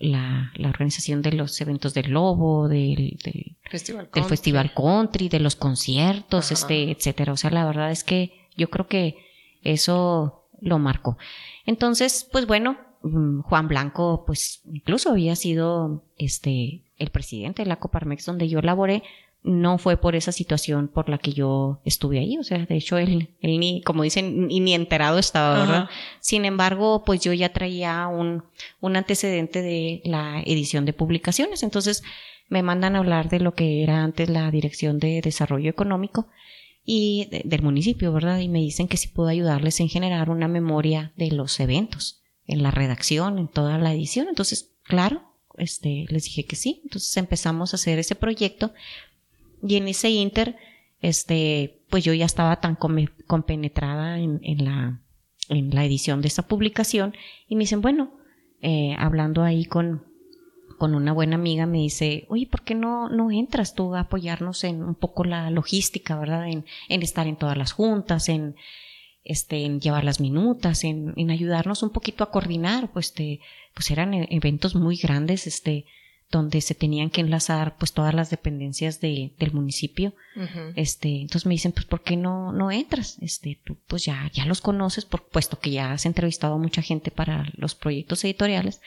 la, la, organización de los eventos del Lobo, del, del, Festival, del Festival Country, de los conciertos, este, etcétera. O sea, la verdad es que yo creo que eso lo marcó. Entonces, pues bueno, mm, Juan Blanco, pues incluso había sido este el presidente de la Coparmex donde yo laboré, no fue por esa situación por la que yo estuve ahí. O sea, de hecho, él, él ni, como dicen, ni, ni enterado estaba, ¿verdad? Sin embargo, pues yo ya traía un, un antecedente de la edición de publicaciones. Entonces, me mandan a hablar de lo que era antes la Dirección de Desarrollo Económico y del municipio, ¿verdad? Y me dicen que si puedo ayudarles en generar una memoria de los eventos, en la redacción, en toda la edición. Entonces, claro, este, les dije que sí. Entonces empezamos a hacer ese proyecto y en ese inter, este, pues yo ya estaba tan compenetrada en, en, la, en la edición de esa publicación y me dicen, bueno, eh, hablando ahí con, con una buena amiga, me dice, oye, ¿por qué no, no entras tú a apoyarnos en un poco la logística, verdad? En, en estar en todas las juntas, en, este, en llevar las minutas, en, en ayudarnos un poquito a coordinar, pues, te, pues eran e-, eventos muy grandes, este, donde se tenían que enlazar pues todas las dependencias de, del municipio. Este, entonces me dicen, pues ¿por qué no, no entras? Este, tú pues ya, ya los conoces, por puesto que ya has entrevistado a mucha gente para los proyectos editoriales.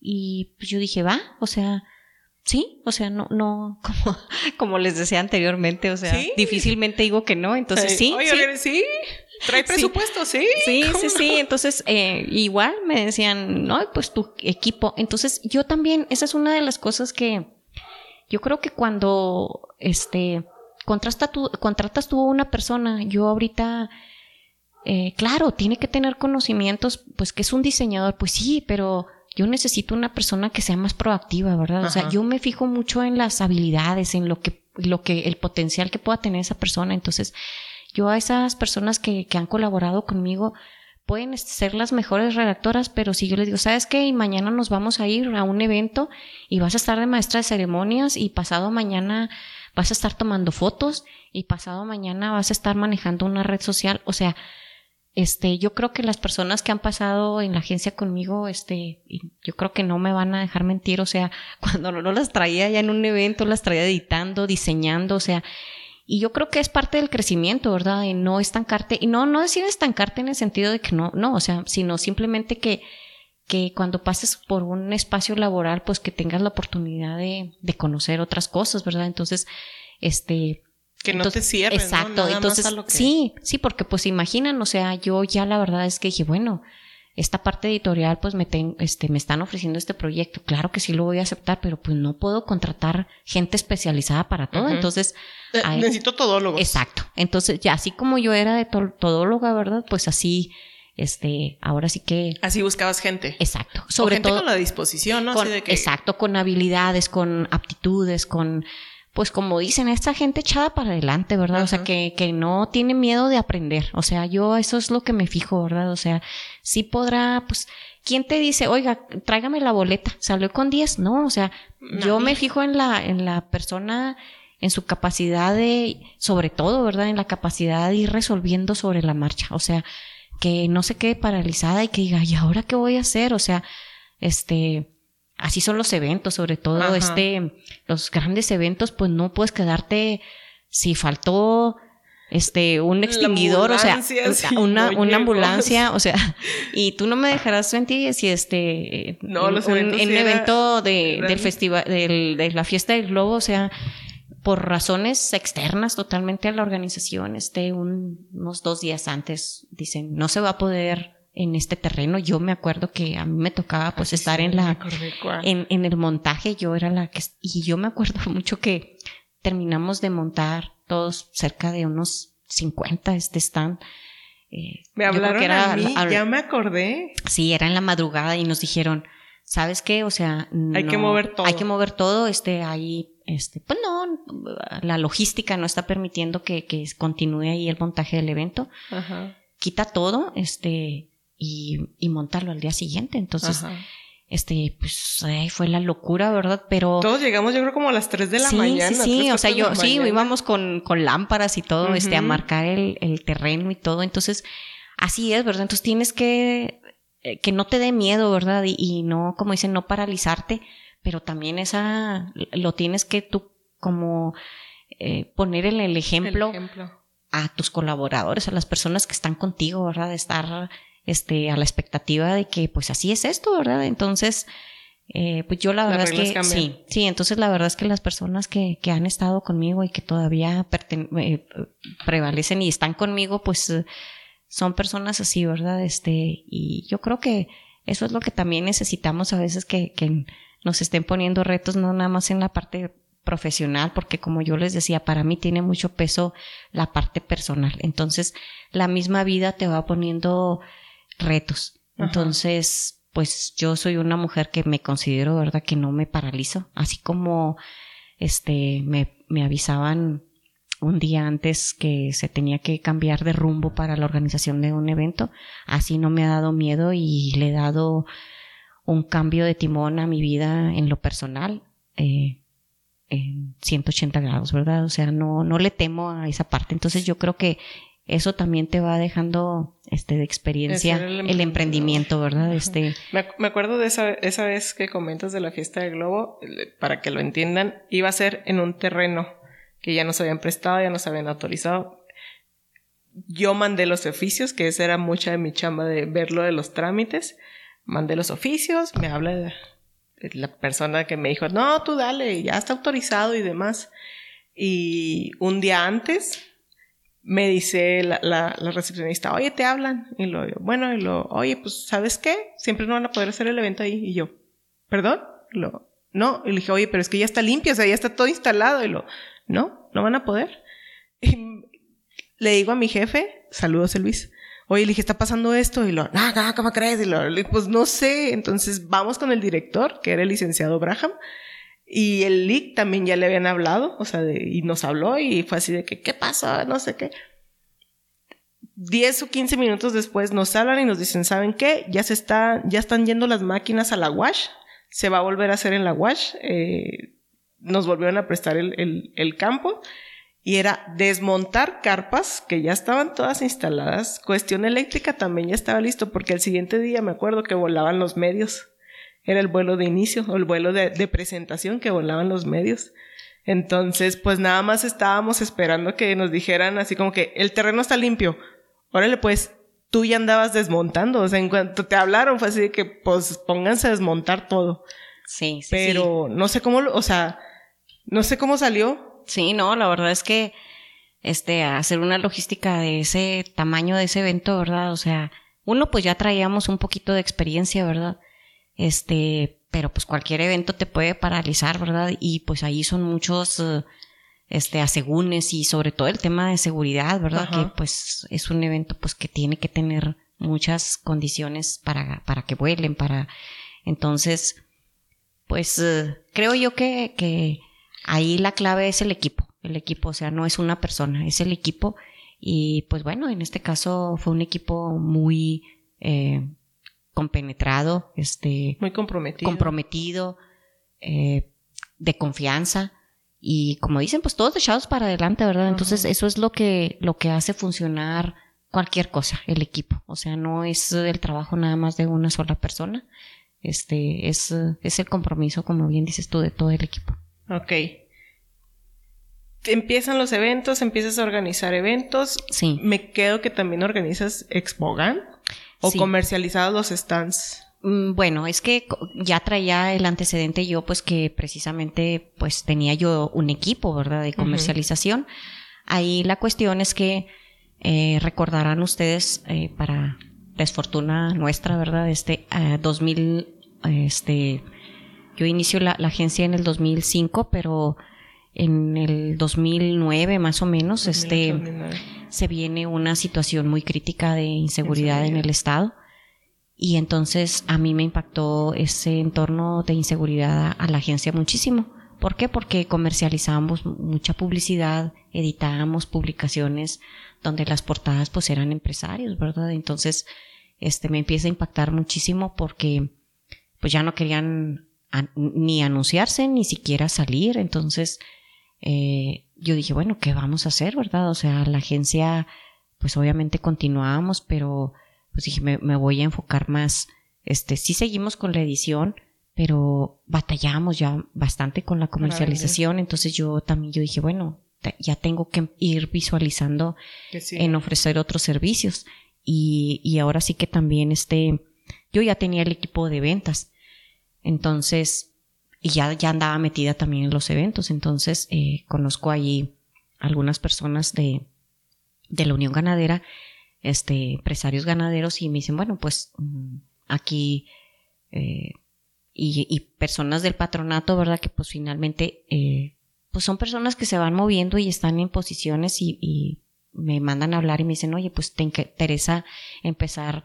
Y pues yo dije, va, o sea, sí, o sea, no, no, como, como les decía anteriormente, o sea, difícilmente digo que no, entonces sí. Oye, sí. ¿Trae presupuesto? Sí. Sí, sí, sí. Entonces, eh, igual me decían, no, pues tu equipo. Entonces, yo también, esa es una de las cosas que yo creo que cuando, este, contrasta tu, contratas tú a una persona, yo ahorita, eh, claro, tiene que tener conocimientos, pues que es un diseñador, pues sí, pero yo necesito una persona que sea más proactiva, ¿verdad? O sea, yo me fijo mucho en las habilidades, en lo que, lo que, el potencial que pueda tener esa persona. Entonces, yo a esas personas que, que han colaborado conmigo, pueden ser las mejores redactoras, pero si yo les digo, ¿sabes qué? Y mañana nos vamos a ir a un evento y vas a estar de maestra de ceremonias y pasado mañana vas a estar tomando fotos y pasado mañana vas a estar manejando una red social. O sea, este, yo creo que las personas que han pasado en la agencia conmigo, este, yo creo que no me van a dejar mentir. O sea, cuando no las traía ya en un evento, las traía editando, diseñando, o sea, y yo creo que es parte del crecimiento, ¿verdad? Y no estancarte, y no, no decir estancarte en el sentido de que no, no, o sea, sino simplemente que, que cuando pases por un espacio laboral, pues que tengas la oportunidad de, de conocer otras cosas, ¿verdad? Entonces, este, que no te cierres. Exacto. entonces, sí, sí, porque pues imaginan, o sea, yo ya la verdad es que dije, bueno, esta parte editorial, pues me, este, me están ofreciendo este proyecto. Claro que sí lo voy a aceptar, pero pues no puedo contratar gente especializada para todo. Entonces, eh, necesito todólogos. Exacto. Entonces, ya así como yo era de todóloga, ¿verdad? Pues así, este, ahora sí que. Así buscabas gente. Exacto. Sobre gente todo. con la disposición, ¿no? Exacto, con habilidades, con aptitudes, con pues como dicen, esta gente echada para adelante, ¿verdad? O sea, que, que no tiene miedo de aprender. O sea, yo eso es lo que me fijo, ¿verdad? O sea, sí podrá, pues, ¿quién te dice, oiga, tráigame la boleta? ¿Salió con 10? No, o sea, yo me fijo en la, en la persona, en su capacidad de, sobre todo, ¿verdad? En la capacidad de ir resolviendo sobre la marcha. O sea, que no se quede paralizada y que diga, ¿y ahora qué voy a hacer? O sea, este, así son los eventos, sobre todo este, los grandes eventos, pues no puedes quedarte si faltó este un extinguidor, o sea, una, una ambulancia, o sea, y tú no me dejarás mentir si este no, los un, un evento de, del festival, del, de la fiesta del globo, o sea, por razones externas totalmente a la organización, este unos dos días antes dicen no se va a poder en este terreno. Yo me acuerdo que a mí me tocaba pues estar en la en, en, el montaje, yo era la que y yo me acuerdo mucho que terminamos de montar todos cerca de unos 50 este stand. Eh, me hablaron era, a mí, ya me acordé. Sí, era en la madrugada y nos dijeron, ¿sabes qué? O sea, hay que mover todo. Hay que mover todo, este, ahí, este, pues no, la logística no está permitiendo que, que continúe ahí el montaje del evento. Ajá. Quita todo, este, y, y montarlo al día siguiente. Entonces, este, pues ahí fue la locura, ¿verdad? Pero... Todos llegamos yo creo como a las 3 de la mañana. Sí, sí, o sea, yo, sí, íbamos con, con lámparas y todo, este, a marcar el, el terreno y todo. Entonces, así es, ¿verdad? Entonces tienes que, eh, que no te dé miedo, ¿verdad? Y, y no, como dicen, no paralizarte, pero también esa, lo tienes que tú como eh, poner en el ejemplo. El ejemplo a tus colaboradores, a las personas que están contigo, ¿verdad? De estar este, a la expectativa de que pues así es esto, ¿verdad? Entonces, eh, pues yo la verdad es que sí, sí, entonces la verdad es que las personas que, que han estado conmigo y que todavía eh, prevalecen y están conmigo, pues son personas así, ¿verdad? Este, y yo creo que eso es lo que también necesitamos a veces que, que nos estén poniendo retos, no nada más en la parte profesional, porque como yo les decía, para mí tiene mucho peso la parte personal. Entonces, la misma vida te va poniendo retos. Entonces, pues yo soy una mujer que me considero, ¿verdad? Que no me paralizo. Así como, este, me, me avisaban un día antes que se tenía que cambiar de rumbo para la organización de un evento. Así no me ha dado miedo y le he dado un cambio de timón a mi vida en lo personal. Eh, en 180 grados, ¿verdad? O sea, no, no le temo a esa parte. Entonces yo creo que eso también te va dejando este de experiencia el, emprendimiento, ¿verdad? Este me, acuerdo de esa, esa vez que comentas de la fiesta de globo, para que lo entiendan, iba a ser en un terreno que ya nos habían prestado, ya nos habían autorizado. Yo mandé los oficios, que esa era mucha de mi chamba de verlo de los trámites. Mandé los oficios, me habla de la persona que me dijo, no, tú dale, ya está autorizado y demás. Y un día antes me dice la, la, recepcionista, oye, te hablan. Y lo, bueno, y lo, oye, pues, ¿sabes qué? Siempre no van a poder hacer el evento ahí. Y yo, ¿perdón? Lo, no. Y le dije, oye, pero es que ya está limpio, o sea, ya está todo instalado. Y lo, no, no van a poder. Y le digo a mi jefe, saludos, Luis. Oye, le dije, está pasando esto. Y lo, ah, ¿cómo crees? Y lo, pues no sé. Entonces vamos con el director, que era el licenciado Braham. Y el leak también ya le habían hablado, o sea, y nos habló y fue así de que, ¿qué pasa? No sé qué. Diez o quince minutos después nos hablan y nos dicen, ¿saben qué? Ya se está, ya están yendo las máquinas a la wash, se va a volver a hacer en la wash, eh, nos volvieron a prestar el, el campo y era desmontar carpas que ya estaban todas instaladas. Cuestión eléctrica también ya estaba listo porque el siguiente día me acuerdo que volaban los medios era el vuelo de inicio o el vuelo de, presentación que volaban los medios. Entonces, pues nada más estábamos esperando que nos dijeran así como que el terreno está limpio. Órale, pues tú ya andabas desmontando. O sea, en cuanto te hablaron fue así de que pues pónganse a desmontar todo. Sí, sí. Pero no sé cómo, o sea, no sé cómo salió. Sí, no, la verdad es que este, hacer una logística de ese tamaño de ese evento, ¿verdad? O sea, uno pues ya traíamos un poquito de experiencia, ¿verdad? Este, pero pues cualquier evento te puede paralizar, ¿verdad? Y pues ahí son muchos, eh, este, asegúnes y sobre todo el tema de seguridad, ¿verdad? Que pues es un evento pues que tiene que tener muchas condiciones para, para que vuelen, para, entonces, pues eh, creo yo que, que ahí la clave es el equipo, el equipo, o sea, no es una persona, es el equipo y pues bueno, en este caso fue un equipo muy, eh, compenetrado, este, muy comprometido, comprometido, eh, de confianza y como dicen, pues todos echados para adelante, ¿verdad? Entonces eso es lo que lo que hace funcionar cualquier cosa, el equipo. O sea, no es el trabajo nada más de una sola persona. Este es, es el compromiso, como bien dices tú, de todo el equipo. Ok. Empiezan los eventos, empiezas a organizar eventos. Sí. Me quedo que también organizas Expogan o comercializados los stands. Mm, bueno, es que ya traía el antecedente yo, pues que precisamente pues tenía yo un equipo, ¿verdad? De comercialización. Ahí la cuestión es que eh, recordarán ustedes eh, para desfortuna nuestra, ¿verdad? Este 2000, eh, este, yo inicio la, la, agencia en el 2005, pero en el 2009 más o menos, este, se viene una situación muy crítica de inseguridad en el Estado. Y entonces a mí me impactó ese entorno de inseguridad a la agencia muchísimo. ¿Por qué? Porque comercializábamos mucha publicidad, editábamos publicaciones donde las portadas pues eran empresarios, ¿verdad? Entonces, este me empieza a impactar muchísimo porque pues ya no querían ni anunciarse ni siquiera salir. Entonces, eh, yo dije, bueno, ¿qué vamos a hacer, verdad? O sea, la agencia, pues obviamente continuamos, pero pues dije, me, me voy a enfocar más, este, sí seguimos con la edición, pero batallamos ya bastante con la comercialización, entonces yo también, yo dije, bueno, ya tengo que ir visualizando en ofrecer otros servicios. Y, y ahora sí que también este, yo ya tenía el equipo de ventas. Entonces, y ya, ya andaba metida también en los eventos. Entonces, eh, conozco allí algunas personas de, de la Unión Ganadera, este, empresarios ganaderos, y me dicen, bueno, pues mm, aquí, eh, y, y, personas del patronato, ¿verdad? Que pues finalmente, eh, pues son personas que se van moviendo y están en posiciones y, y me mandan a hablar y me dicen, oye, pues te interesa empezar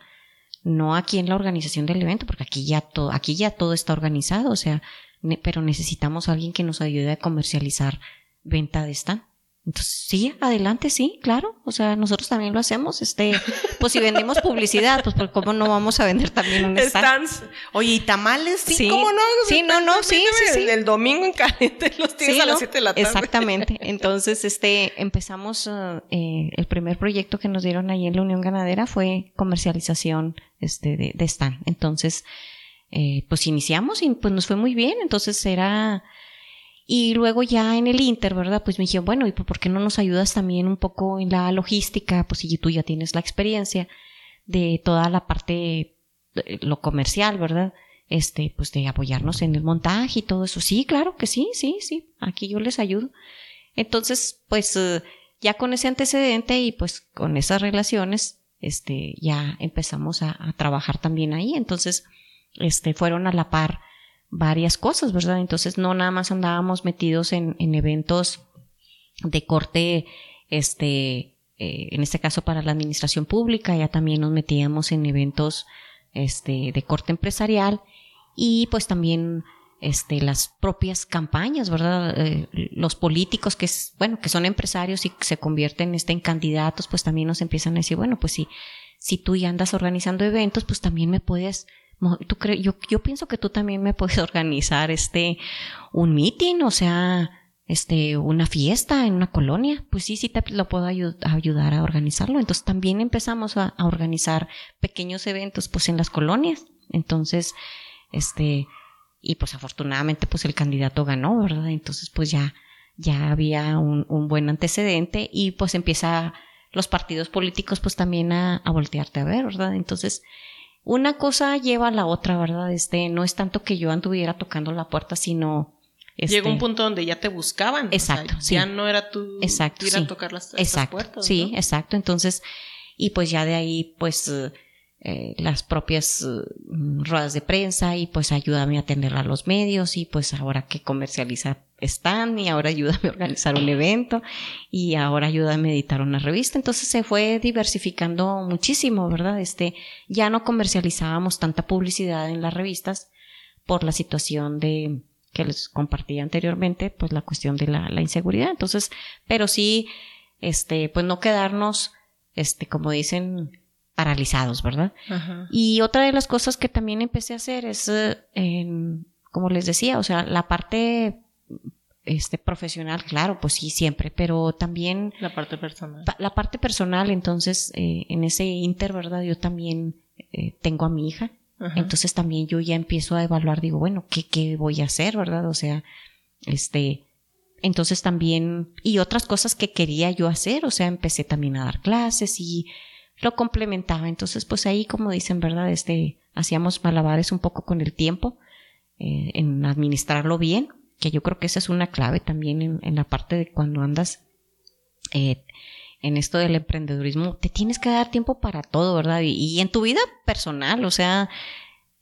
no aquí en la organización del evento, porque aquí ya todo, aquí ya todo está organizado, o sea, pero necesitamos a alguien que nos ayude a comercializar venta de stand. Entonces, sí, adelante, sí, claro. O sea, nosotros también lo hacemos. Este, pues si vendemos publicidad, pues, ¿cómo no vamos a vender también un stand? Oye, ¿y tamales? Sí, ¿cómo no? Sí, no, no, sí, sí, sí. El domingo en caliente los tienes a las 7 de la tarde. Exactamente. Entonces, este, empezamos, eh, el primer proyecto que nos dieron ahí en la Unión Ganadera fue comercialización, este, de, de stand. Entonces, eh, pues iniciamos y pues nos fue muy bien. Entonces era, y luego ya en el Inter, ¿verdad? Pues me dijeron, bueno, ¿y por qué no nos ayudas también un poco en la logística? Pues si tú ya tienes la experiencia de toda la parte, lo comercial, ¿verdad? Este, pues de apoyarnos en el montaje y todo eso. Sí, claro que sí, sí, sí, aquí yo les ayudo. Entonces, pues eh, ya con ese antecedente y pues con esas relaciones, este, ya empezamos a, a trabajar también ahí. Entonces, este, fueron a la par varias cosas, ¿verdad? Entonces no nada más andábamos metidos en, en eventos de corte, este, eh, en este caso para la administración pública, ya también nos metíamos en eventos, este, de corte empresarial y pues también este, las propias campañas, ¿verdad? Eh, los políticos que es, bueno, que son empresarios y se convierten este, en candidatos, pues también nos empiezan a decir, bueno, pues si, si tú ya andas organizando eventos, pues también me puedes ¿Tú yo, pienso que tú también me puedes organizar este, un meeting, o sea, este, una fiesta en una colonia. Pues sí, sí te lo puedo ayudar a organizarlo. Entonces también empezamos a, organizar pequeños eventos, pues en las colonias. Entonces, este, y pues afortunadamente, pues el candidato ganó, ¿verdad? Entonces, pues ya, ya había un, buen antecedente y pues empieza los partidos políticos pues también a voltearte a ver, ¿verdad? Entonces, una cosa lleva a la otra, ¿verdad? Este, no es tanto que yo anduviera tocando la puerta, sino... Este, Llegó un punto donde ya te buscaban. Exacto. Ya no era tú exacto, ir a tocar las, exacto, puertas. Sí, exacto. Entonces, y pues ya de ahí, pues, eh, las propias eh, ruedas de prensa y pues ayúdame a tener a los medios y pues ahora que comercializa están y ahora ayúdame a organizar un evento y ahora ayúdame a editar una revista. Entonces se fue diversificando muchísimo, ¿verdad? Este, ya no comercializábamos tanta publicidad en las revistas por la situación de que les compartí anteriormente, pues la cuestión de la, la inseguridad. Entonces, pero sí, este, pues no quedarnos, este, como dicen, paralizados, ¿verdad? Y otra de las cosas que también empecé a hacer es, eh, como les decía, o sea, la parte este profesional, claro, pues sí, siempre, pero también la parte personal. La parte personal, entonces, eh, en ese inter, ¿verdad? Yo también eh, tengo a mi hija, entonces también yo ya empiezo a evaluar, digo, bueno, ¿qué, ¿qué voy a hacer, verdad? O sea, este, entonces también, y otras cosas que quería yo hacer, o sea, empecé también a dar clases y lo complementaba. Entonces, pues ahí, como dicen, ¿verdad? Este, hacíamos malabares un poco con el tiempo, eh, en administrarlo bien, que yo creo que esa es una clave también en, en la parte de cuando andas eh, en esto del emprendedurismo, te tienes que dar tiempo para todo, ¿verdad? Y, en tu vida personal, o sea,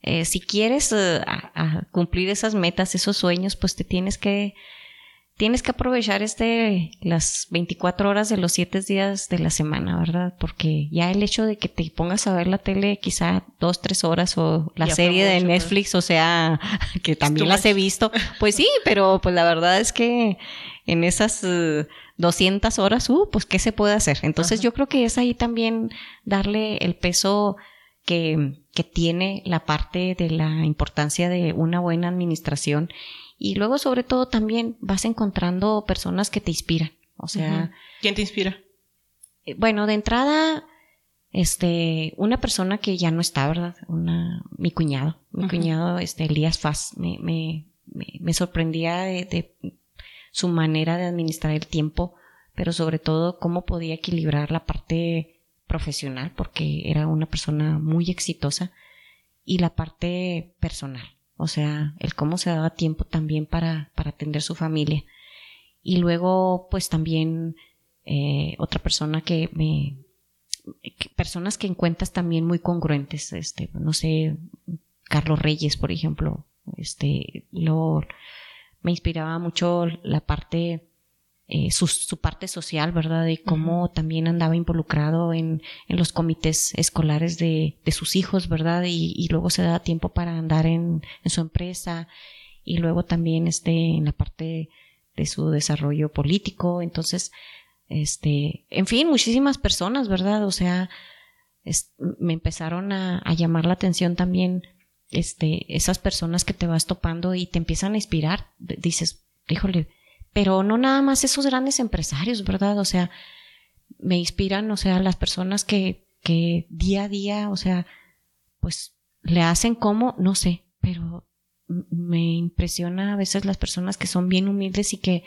eh, si quieres a cumplir esas metas, esos sueños, pues te tienes que tienes que aprovechar este las 24 horas de los 7 días de la semana, ¿verdad? Porque ya el hecho de que te pongas a ver la tele quizá dos, tres horas o la serie de Netflix, o sea, que también las he visto, pues sí, pero pues la verdad es que en esas 200 uh, horas, uh, pues qué se puede hacer. Entonces yo creo que es ahí también darle el peso que, que tiene la parte de la importancia de una buena administración y luego, sobre todo, también vas encontrando personas que te inspiran. O sea. ¿Quién te inspira? Eh, bueno, de entrada, este, una persona que ya no está, ¿verdad? Una, mi cuñado. Mi cuñado, este, Elías Faz, me, me, me, sorprendía de, de, su manera de administrar el tiempo pero sobre todo cómo podía equilibrar la parte profesional, porque era una persona muy exitosa, y la parte personal, o sea, el cómo se daba tiempo también para, para atender su familia. Y luego, pues también eh, otra persona que me, personas que encuentras también muy congruentes, este, no sé, Carlos Reyes, por ejemplo, este, lo, me inspiraba mucho la parte, eh, su, su, parte social, ¿verdad? De cómo también andaba involucrado en, en los comités escolares de, de, sus hijos, ¿verdad? Y, y luego se daba tiempo para andar en, en, su empresa y luego también este, en la parte de su desarrollo político. Entonces, este, en fin, muchísimas personas, ¿verdad? O sea, me empezaron a, a, llamar la atención también, este, esas personas que te vas topando y te empiezan a inspirar. Dices, híjole, pero no nada más esos grandes empresarios, ¿verdad? O sea, me inspiran, o sea, las personas que, que día a día, o sea, pues le hacen como, no sé, pero me impresiona a veces las personas que son bien humildes y que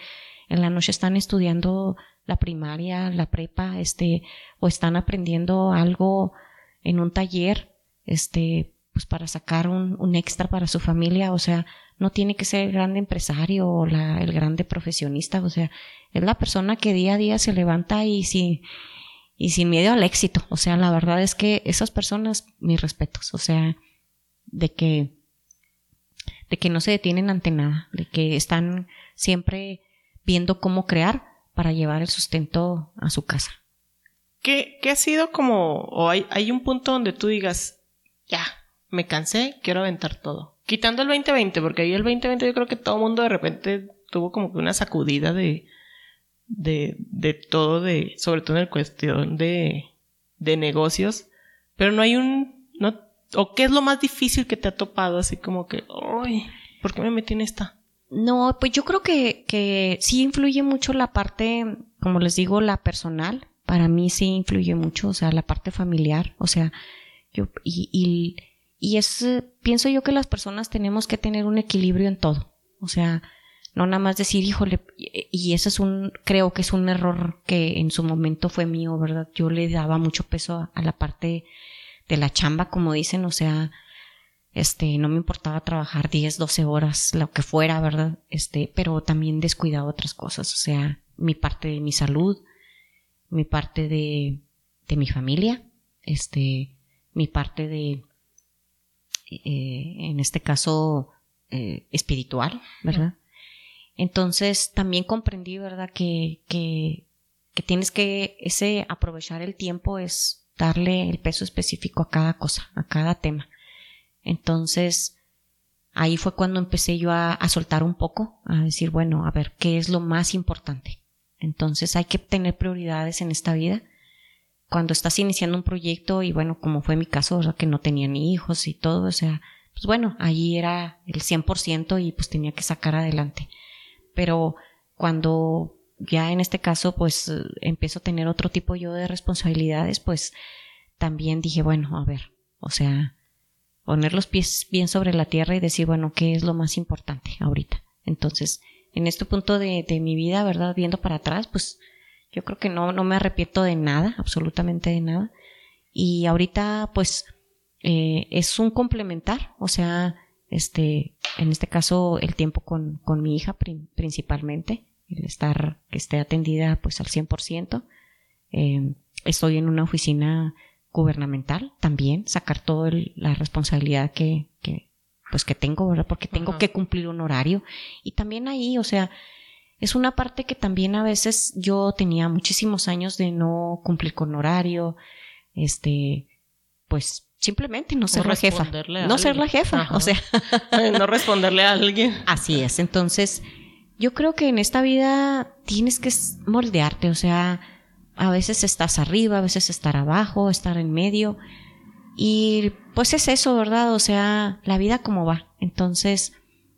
en la noche están estudiando la primaria, la prepa, este, o están aprendiendo algo en un taller, este, pues para sacar un, un extra para su familia, o sea, no tiene que ser el grande empresario o el grande profesionista, o sea, es la persona que día a día se levanta y sin, y sin miedo al éxito, o sea, la verdad es que esas personas, mis respetos, o sea, de que, de que no se detienen ante nada, de que están siempre viendo cómo crear para llevar el sustento a su casa. ¿Qué, qué ha sido como, o hay, hay un punto donde tú digas, ya, me cansé, quiero aventar todo? Quitando el 2020, porque ahí el 2020 yo creo que todo el mundo de repente tuvo como que una sacudida de, de, de todo, de, sobre todo en el cuestión de, de negocios, pero no hay un, no, o qué es lo más difícil que te ha topado, así como que, ay, ¿por qué me metí en esta? No, pues yo creo que, que sí influye mucho la parte, como les digo, la personal. Para mí sí influye mucho, o sea, la parte familiar, o sea, yo, y, y es, pienso yo que las personas tenemos que tener un equilibrio en todo. O sea, no nada más decir, híjole, y eso es un, creo que es un error que en su momento fue mío, ¿verdad? Yo le daba mucho peso a la parte de la chamba, como dicen, o sea, este, no me importaba trabajar 10, 12 horas, lo que fuera, ¿verdad? Este, pero también descuidaba otras cosas, o sea, mi parte de mi salud, mi parte de, de mi familia, este, mi parte de, eh, en este caso, eh, espiritual, ¿verdad? Entonces, también comprendí, ¿verdad? Que, que, que tienes que, ese aprovechar el tiempo es darle el peso específico a cada cosa, a cada tema. Entonces, ahí fue cuando empecé yo a, soltar un poco, a decir, bueno, a ver, ¿qué es lo más importante? Entonces hay que tener prioridades en esta vida. Cuando estás iniciando un proyecto y bueno, como fue mi caso, que no tenía ni hijos y todo, o sea, pues bueno, ahí era el 100% y pues tenía que sacar adelante. Pero cuando ya en este caso pues empiezo a tener otro tipo yo de responsabilidades, pues también dije, bueno, a ver, o sea, poner los pies bien sobre la tierra y decir, bueno, ¿qué es lo más importante ahorita? Entonces, en este punto de, de mi vida, ¿verdad? Viendo para atrás, pues yo creo que no, no me arrepiento de nada, absolutamente de nada. Y ahorita, pues, eh, es un complementar, o sea, este, en este caso, el tiempo con, con mi hija principalmente, el estar, que esté atendida pues al 100%. Eh, estoy en una oficina gubernamental también, sacar toda la responsabilidad que, que, pues que tengo, ¿verdad? Porque tengo que cumplir un horario. Y también ahí, o sea, es una parte que también a veces yo tenía muchísimos años de no cumplir con horario, este, pues simplemente no ser la jefa. No ser la jefa, o sea. no responderle a alguien. Así es. Entonces, yo creo que en esta vida tienes que moldearte, o sea, a veces estás arriba, a veces estar abajo, estar en medio. Y pues es eso, ¿verdad? O sea, la vida como va. Entonces,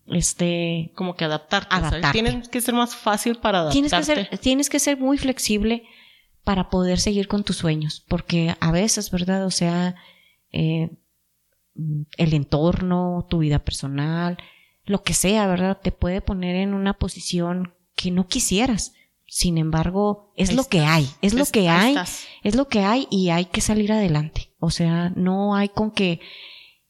este... Como que adaptarte. tienes que ser más fácil para adaptarte. Tienes que, ser, tienes que ser muy flexible para poder seguir con tus sueños. Porque a veces, ¿verdad? O sea, eh, el entorno, tu vida personal, lo que sea, ¿verdad? Te puede poner en una posición que no quisieras. Sin embargo, es Ahí lo que hay, es lo que hay, estás. es lo que hay y hay que salir adelante. O sea, no hay con que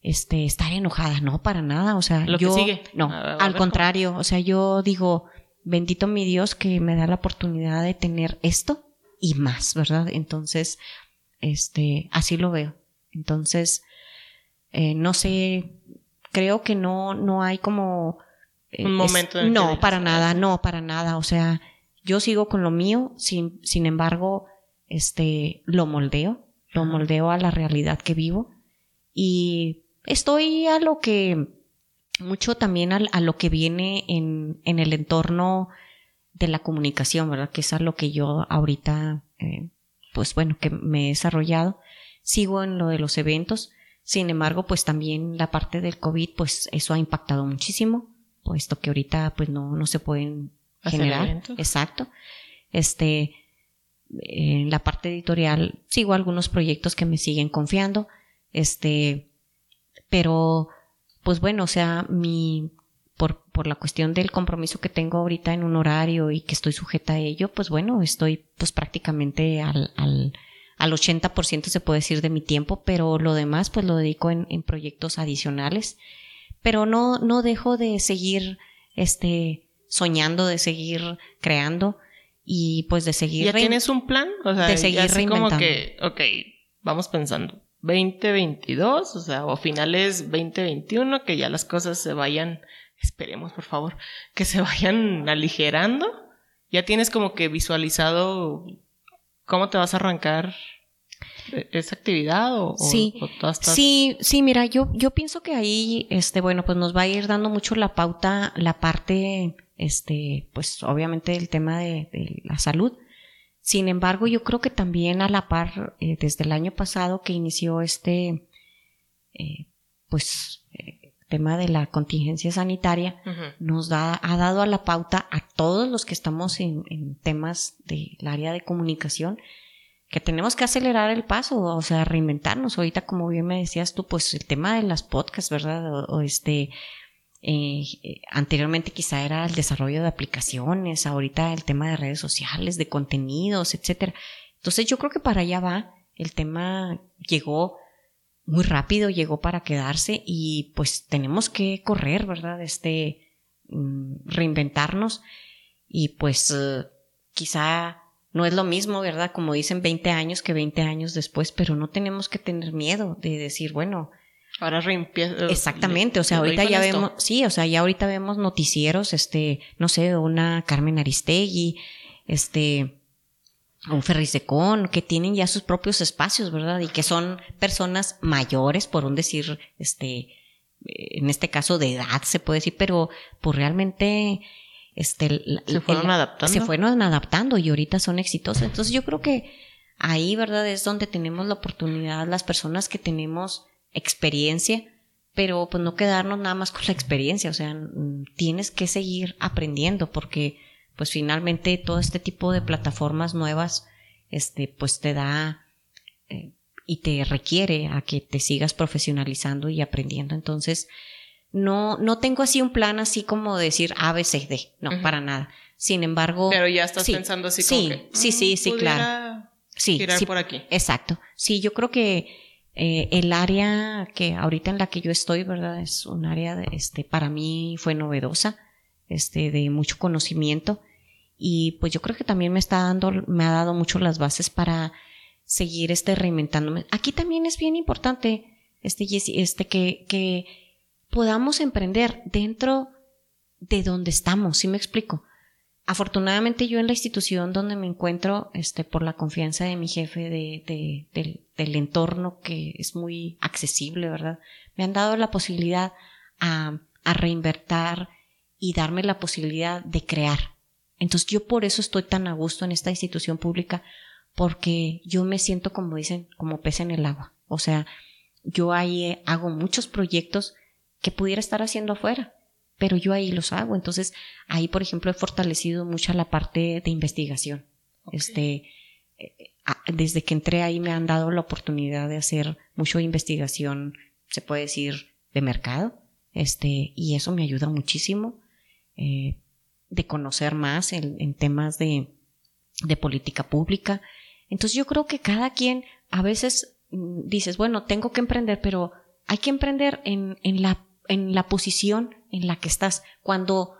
este estar enojada, no para nada, o sea, Lo que yo sigue. no, A- a ver al cómo- contrario, o sea, yo digo, bendito mi Dios que me da la oportunidad de tener esto y más, ¿verdad? Entonces, este, así lo veo. Entonces, eh, no sé, creo que no, no hay como eh, Un momento en no, para "Ah, nada, no, para nada. O sea, yo sigo con lo mío, sin, sin embargo, este, lo moldeo, lo moldeo a la realidad que vivo y estoy a lo que, mucho también al- a, lo que viene en, en el entorno de la comunicación, ¿verdad? Que es a lo que yo ahorita, eh, pues bueno, que me he desarrollado. Sigo en lo de los eventos. Sin embargo, pues también la parte del COVID, pues eso ha impactado muchísimo, puesto que ahorita pues no, no se pueden generar. eventos. Exacto. Este, en la parte editorial sigo algunos proyectos que me siguen confiando. Este, pero, pues bueno, o sea, mi, por, por la cuestión del compromiso que tengo ahorita en un horario y que estoy sujeta a ello, pues bueno, estoy pues prácticamente al, al, al 80% se puede decir de mi tiempo, pero lo demás pues lo dedico en, en proyectos adicionales. Pero no, no dejo de seguir, este, soñando, de seguir creando y pues de seguir ¿Ya tienes un plan? O sea, de seguir así como que, ok, vamos pensando. 2022, o sea, o finales 2021, que ya las cosas se vayan, esperemos por favor, que se vayan aligerando. Ya tienes como que visualizado cómo te vas a arrancar e- esa actividad o, o- Sí, o todas estas- Sí, sí, mira, yo, yo pienso que ahí, este, bueno, pues nos va a ir dando mucho la pauta, la parte, este, pues obviamente el tema de, de la salud. Sin embargo, yo creo que también a la par, eh, desde el año pasado que inició este, eh, pues, eh, tema de la contingencia sanitaria, nos da, ha dado a la pauta a todos los que estamos en, en temas del área de comunicación que tenemos que acelerar el paso, o sea, reinventarnos. Ahorita, como bien me decías tú, pues el tema de las podcasts, ¿verdad? O, o este, eh, eh, anteriormente quizá era el desarrollo de aplicaciones, ahorita el tema de redes sociales, de contenidos, etcétera. Entonces yo creo que para allá va. El tema llegó muy rápido, llegó para quedarse y pues tenemos que correr, ¿verdad? Este, mm, reinventarnos y pues eh, quizá no es lo mismo, ¿verdad? Como dicen 20 años que 20 años después, pero no tenemos que tener miedo de decir, bueno, Ahora reempieza. Exactamente, o sea, ahorita ya esto. vemos, sí, o sea, ya ahorita vemos noticieros, este, no sé, una Carmen Aristegui, este, un Ferrisecón, que tienen ya sus propios espacios, ¿verdad? Y que son personas mayores, por un decir, este, eh, en este caso de edad se puede decir, pero pues realmente, este, Se fueron el- adaptando. se fueron adaptando y ahorita son exitosos. Entonces yo creo que ahí, ¿verdad? Es donde tenemos la oportunidad, las personas que tenemos experiencia, pero pues no quedarnos nada más con la experiencia, o sea, tienes que seguir aprendiendo porque pues finalmente todo este tipo de plataformas nuevas, este, pues te da eh, y te requiere a que te sigas profesionalizando y aprendiendo. Entonces, no, no tengo así un plan así como decir A, B, C, D, no, Ujú. para nada. Sin embargo, Pero ya estás sí, pensando así sí, como que. sí, sí, mm, sí, claro. sí, Girar sí, por aquí. Exacto. Sí, yo creo que eh, el área que ahorita en la que yo estoy, ¿verdad? Es un área, de, este, para mí fue novedosa, este, de mucho conocimiento. Y pues yo creo que también me está dando, me ha dado mucho las bases para seguir este reinventándome. Aquí también es bien importante, este, este, que, que podamos emprender dentro de donde estamos, ¿sí me explico? Afortunadamente yo en la institución donde me encuentro, este, por la confianza de mi jefe, de, de- del, del entorno que es muy accesible, ¿verdad? Me han dado la posibilidad a, a reinvertir y darme la posibilidad de crear. Entonces yo por eso estoy tan a gusto en esta institución pública, porque yo me siento como dicen, como pez en el agua. O sea, yo ahí hago muchos proyectos que pudiera estar haciendo afuera, pero yo ahí los hago. Entonces, ahí, por ejemplo, he fortalecido mucho la parte de investigación. Este, eh, ah, desde que entré ahí me han dado la oportunidad de hacer mucho investigación, se puede decir, de mercado. Este, y eso me ayuda muchísimo, eh, de conocer más en, en temas de, de política pública. Entonces yo creo que cada quien a veces mm, dices, bueno, tengo que emprender, pero hay que emprender en, en, la, en la posición en la que estás. Cuando,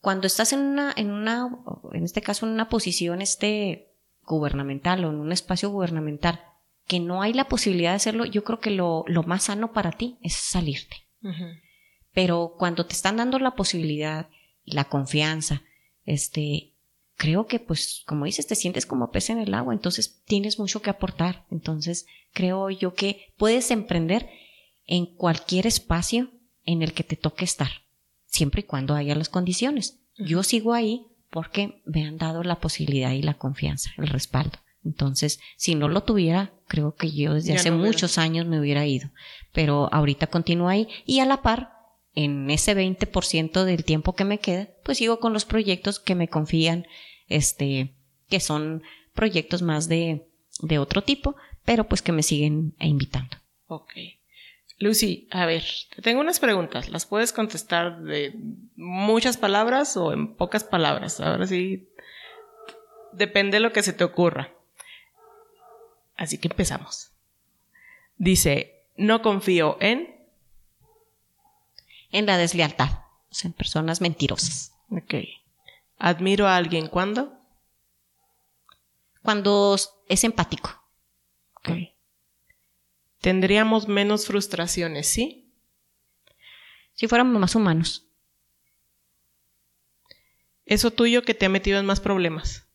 cuando estás en una, en una, en este caso, en una posición este, gubernamental o en un espacio gubernamental, que no hay la posibilidad de hacerlo, yo creo que lo, lo más sano para ti es salirte. Pero cuando te están dando la posibilidad y la confianza, este, creo que pues como dices, te sientes como pez en el agua, entonces tienes mucho que aportar. Entonces creo yo que puedes emprender en cualquier espacio en el que te toque estar, siempre y cuando haya las condiciones. Yo sigo ahí porque me han dado la posibilidad y la confianza, el respaldo. Entonces, si no lo tuviera, creo que yo desde hace muchos años me hubiera ido. Pero ahorita continúo ahí y a la par, en ese 20% del tiempo que me queda, pues sigo con los proyectos que me confían, este, que son proyectos más de, de otro tipo, pero pues que me siguen invitando. Ok. Lucy, a ver, te tengo unas preguntas. Las puedes contestar de muchas palabras o en pocas palabras. Ahora sí, depende de lo que se te ocurra. Así que empezamos. Dice, no confío en... En la deslealtad, o sea, en personas mentirosas. Ok. Admiro a alguien cuando... Cuando es empático. Ok. Tendríamos menos frustraciones, ¿sí? Si fuéramos más humanos. Eso tuyo que te ha metido en más problemas.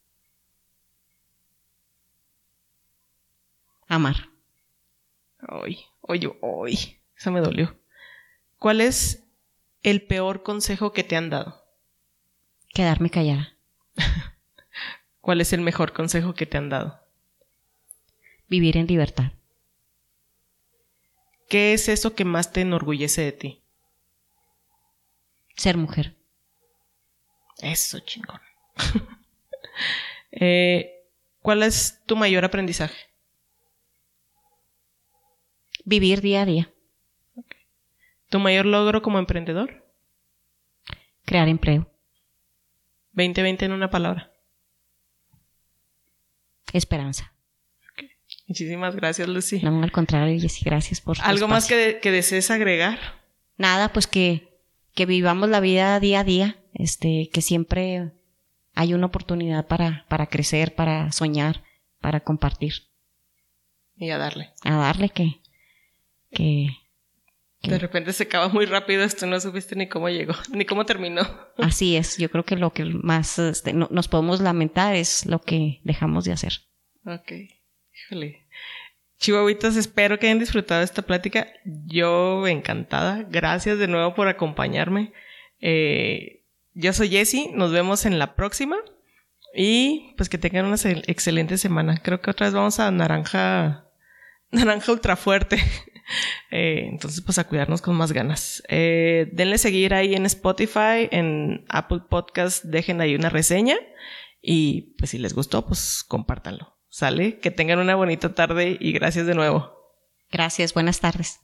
Amar. Ay, oye, ay, eso me dolió. ¿Cuál es el peor consejo que te han dado? Quedarme callada. ¿Cuál es el mejor consejo que te han dado? Vivir en libertad. ¿Qué es eso que más te enorgullece de ti? Ser mujer. Eso, chingón. Eh, ¿Cuál es tu mayor aprendizaje? Vivir día a día. ¿Tu mayor logro como emprendedor? Crear empleo. 2020 en una palabra. Esperanza. Muchísimas gracias, Lucy. No, al contrario, Jessy, gracias por ¿Algo más que, que, desees agregar? Nada, pues que, que vivamos la vida día a día, este, que siempre hay una oportunidad para, para crecer, para soñar, para compartir. Y a darle. A darle que, que, de repente se acaba muy rápido esto, no supiste ni cómo llegó, ni cómo terminó. Así es, yo creo que lo que más este, nos podemos lamentar es lo que dejamos de hacer. Ok. Híjole. Espero que hayan disfrutado esta plática. Yo encantada. Gracias de nuevo por acompañarme. Eh, yo soy Jessie, nos vemos en la próxima. Y pues que tengan una excelente semana. Creo que otra vez vamos a naranja, naranja ultra fuerte. Eh, entonces, pues a cuidarnos con más ganas. Eh, denle seguir ahí en Spotify, en Apple Podcast, dejen ahí una reseña. Y pues si les gustó, pues compártanlo. ¿Sale? Que tengan una bonita tarde y gracias de nuevo. Gracias, buenas tardes.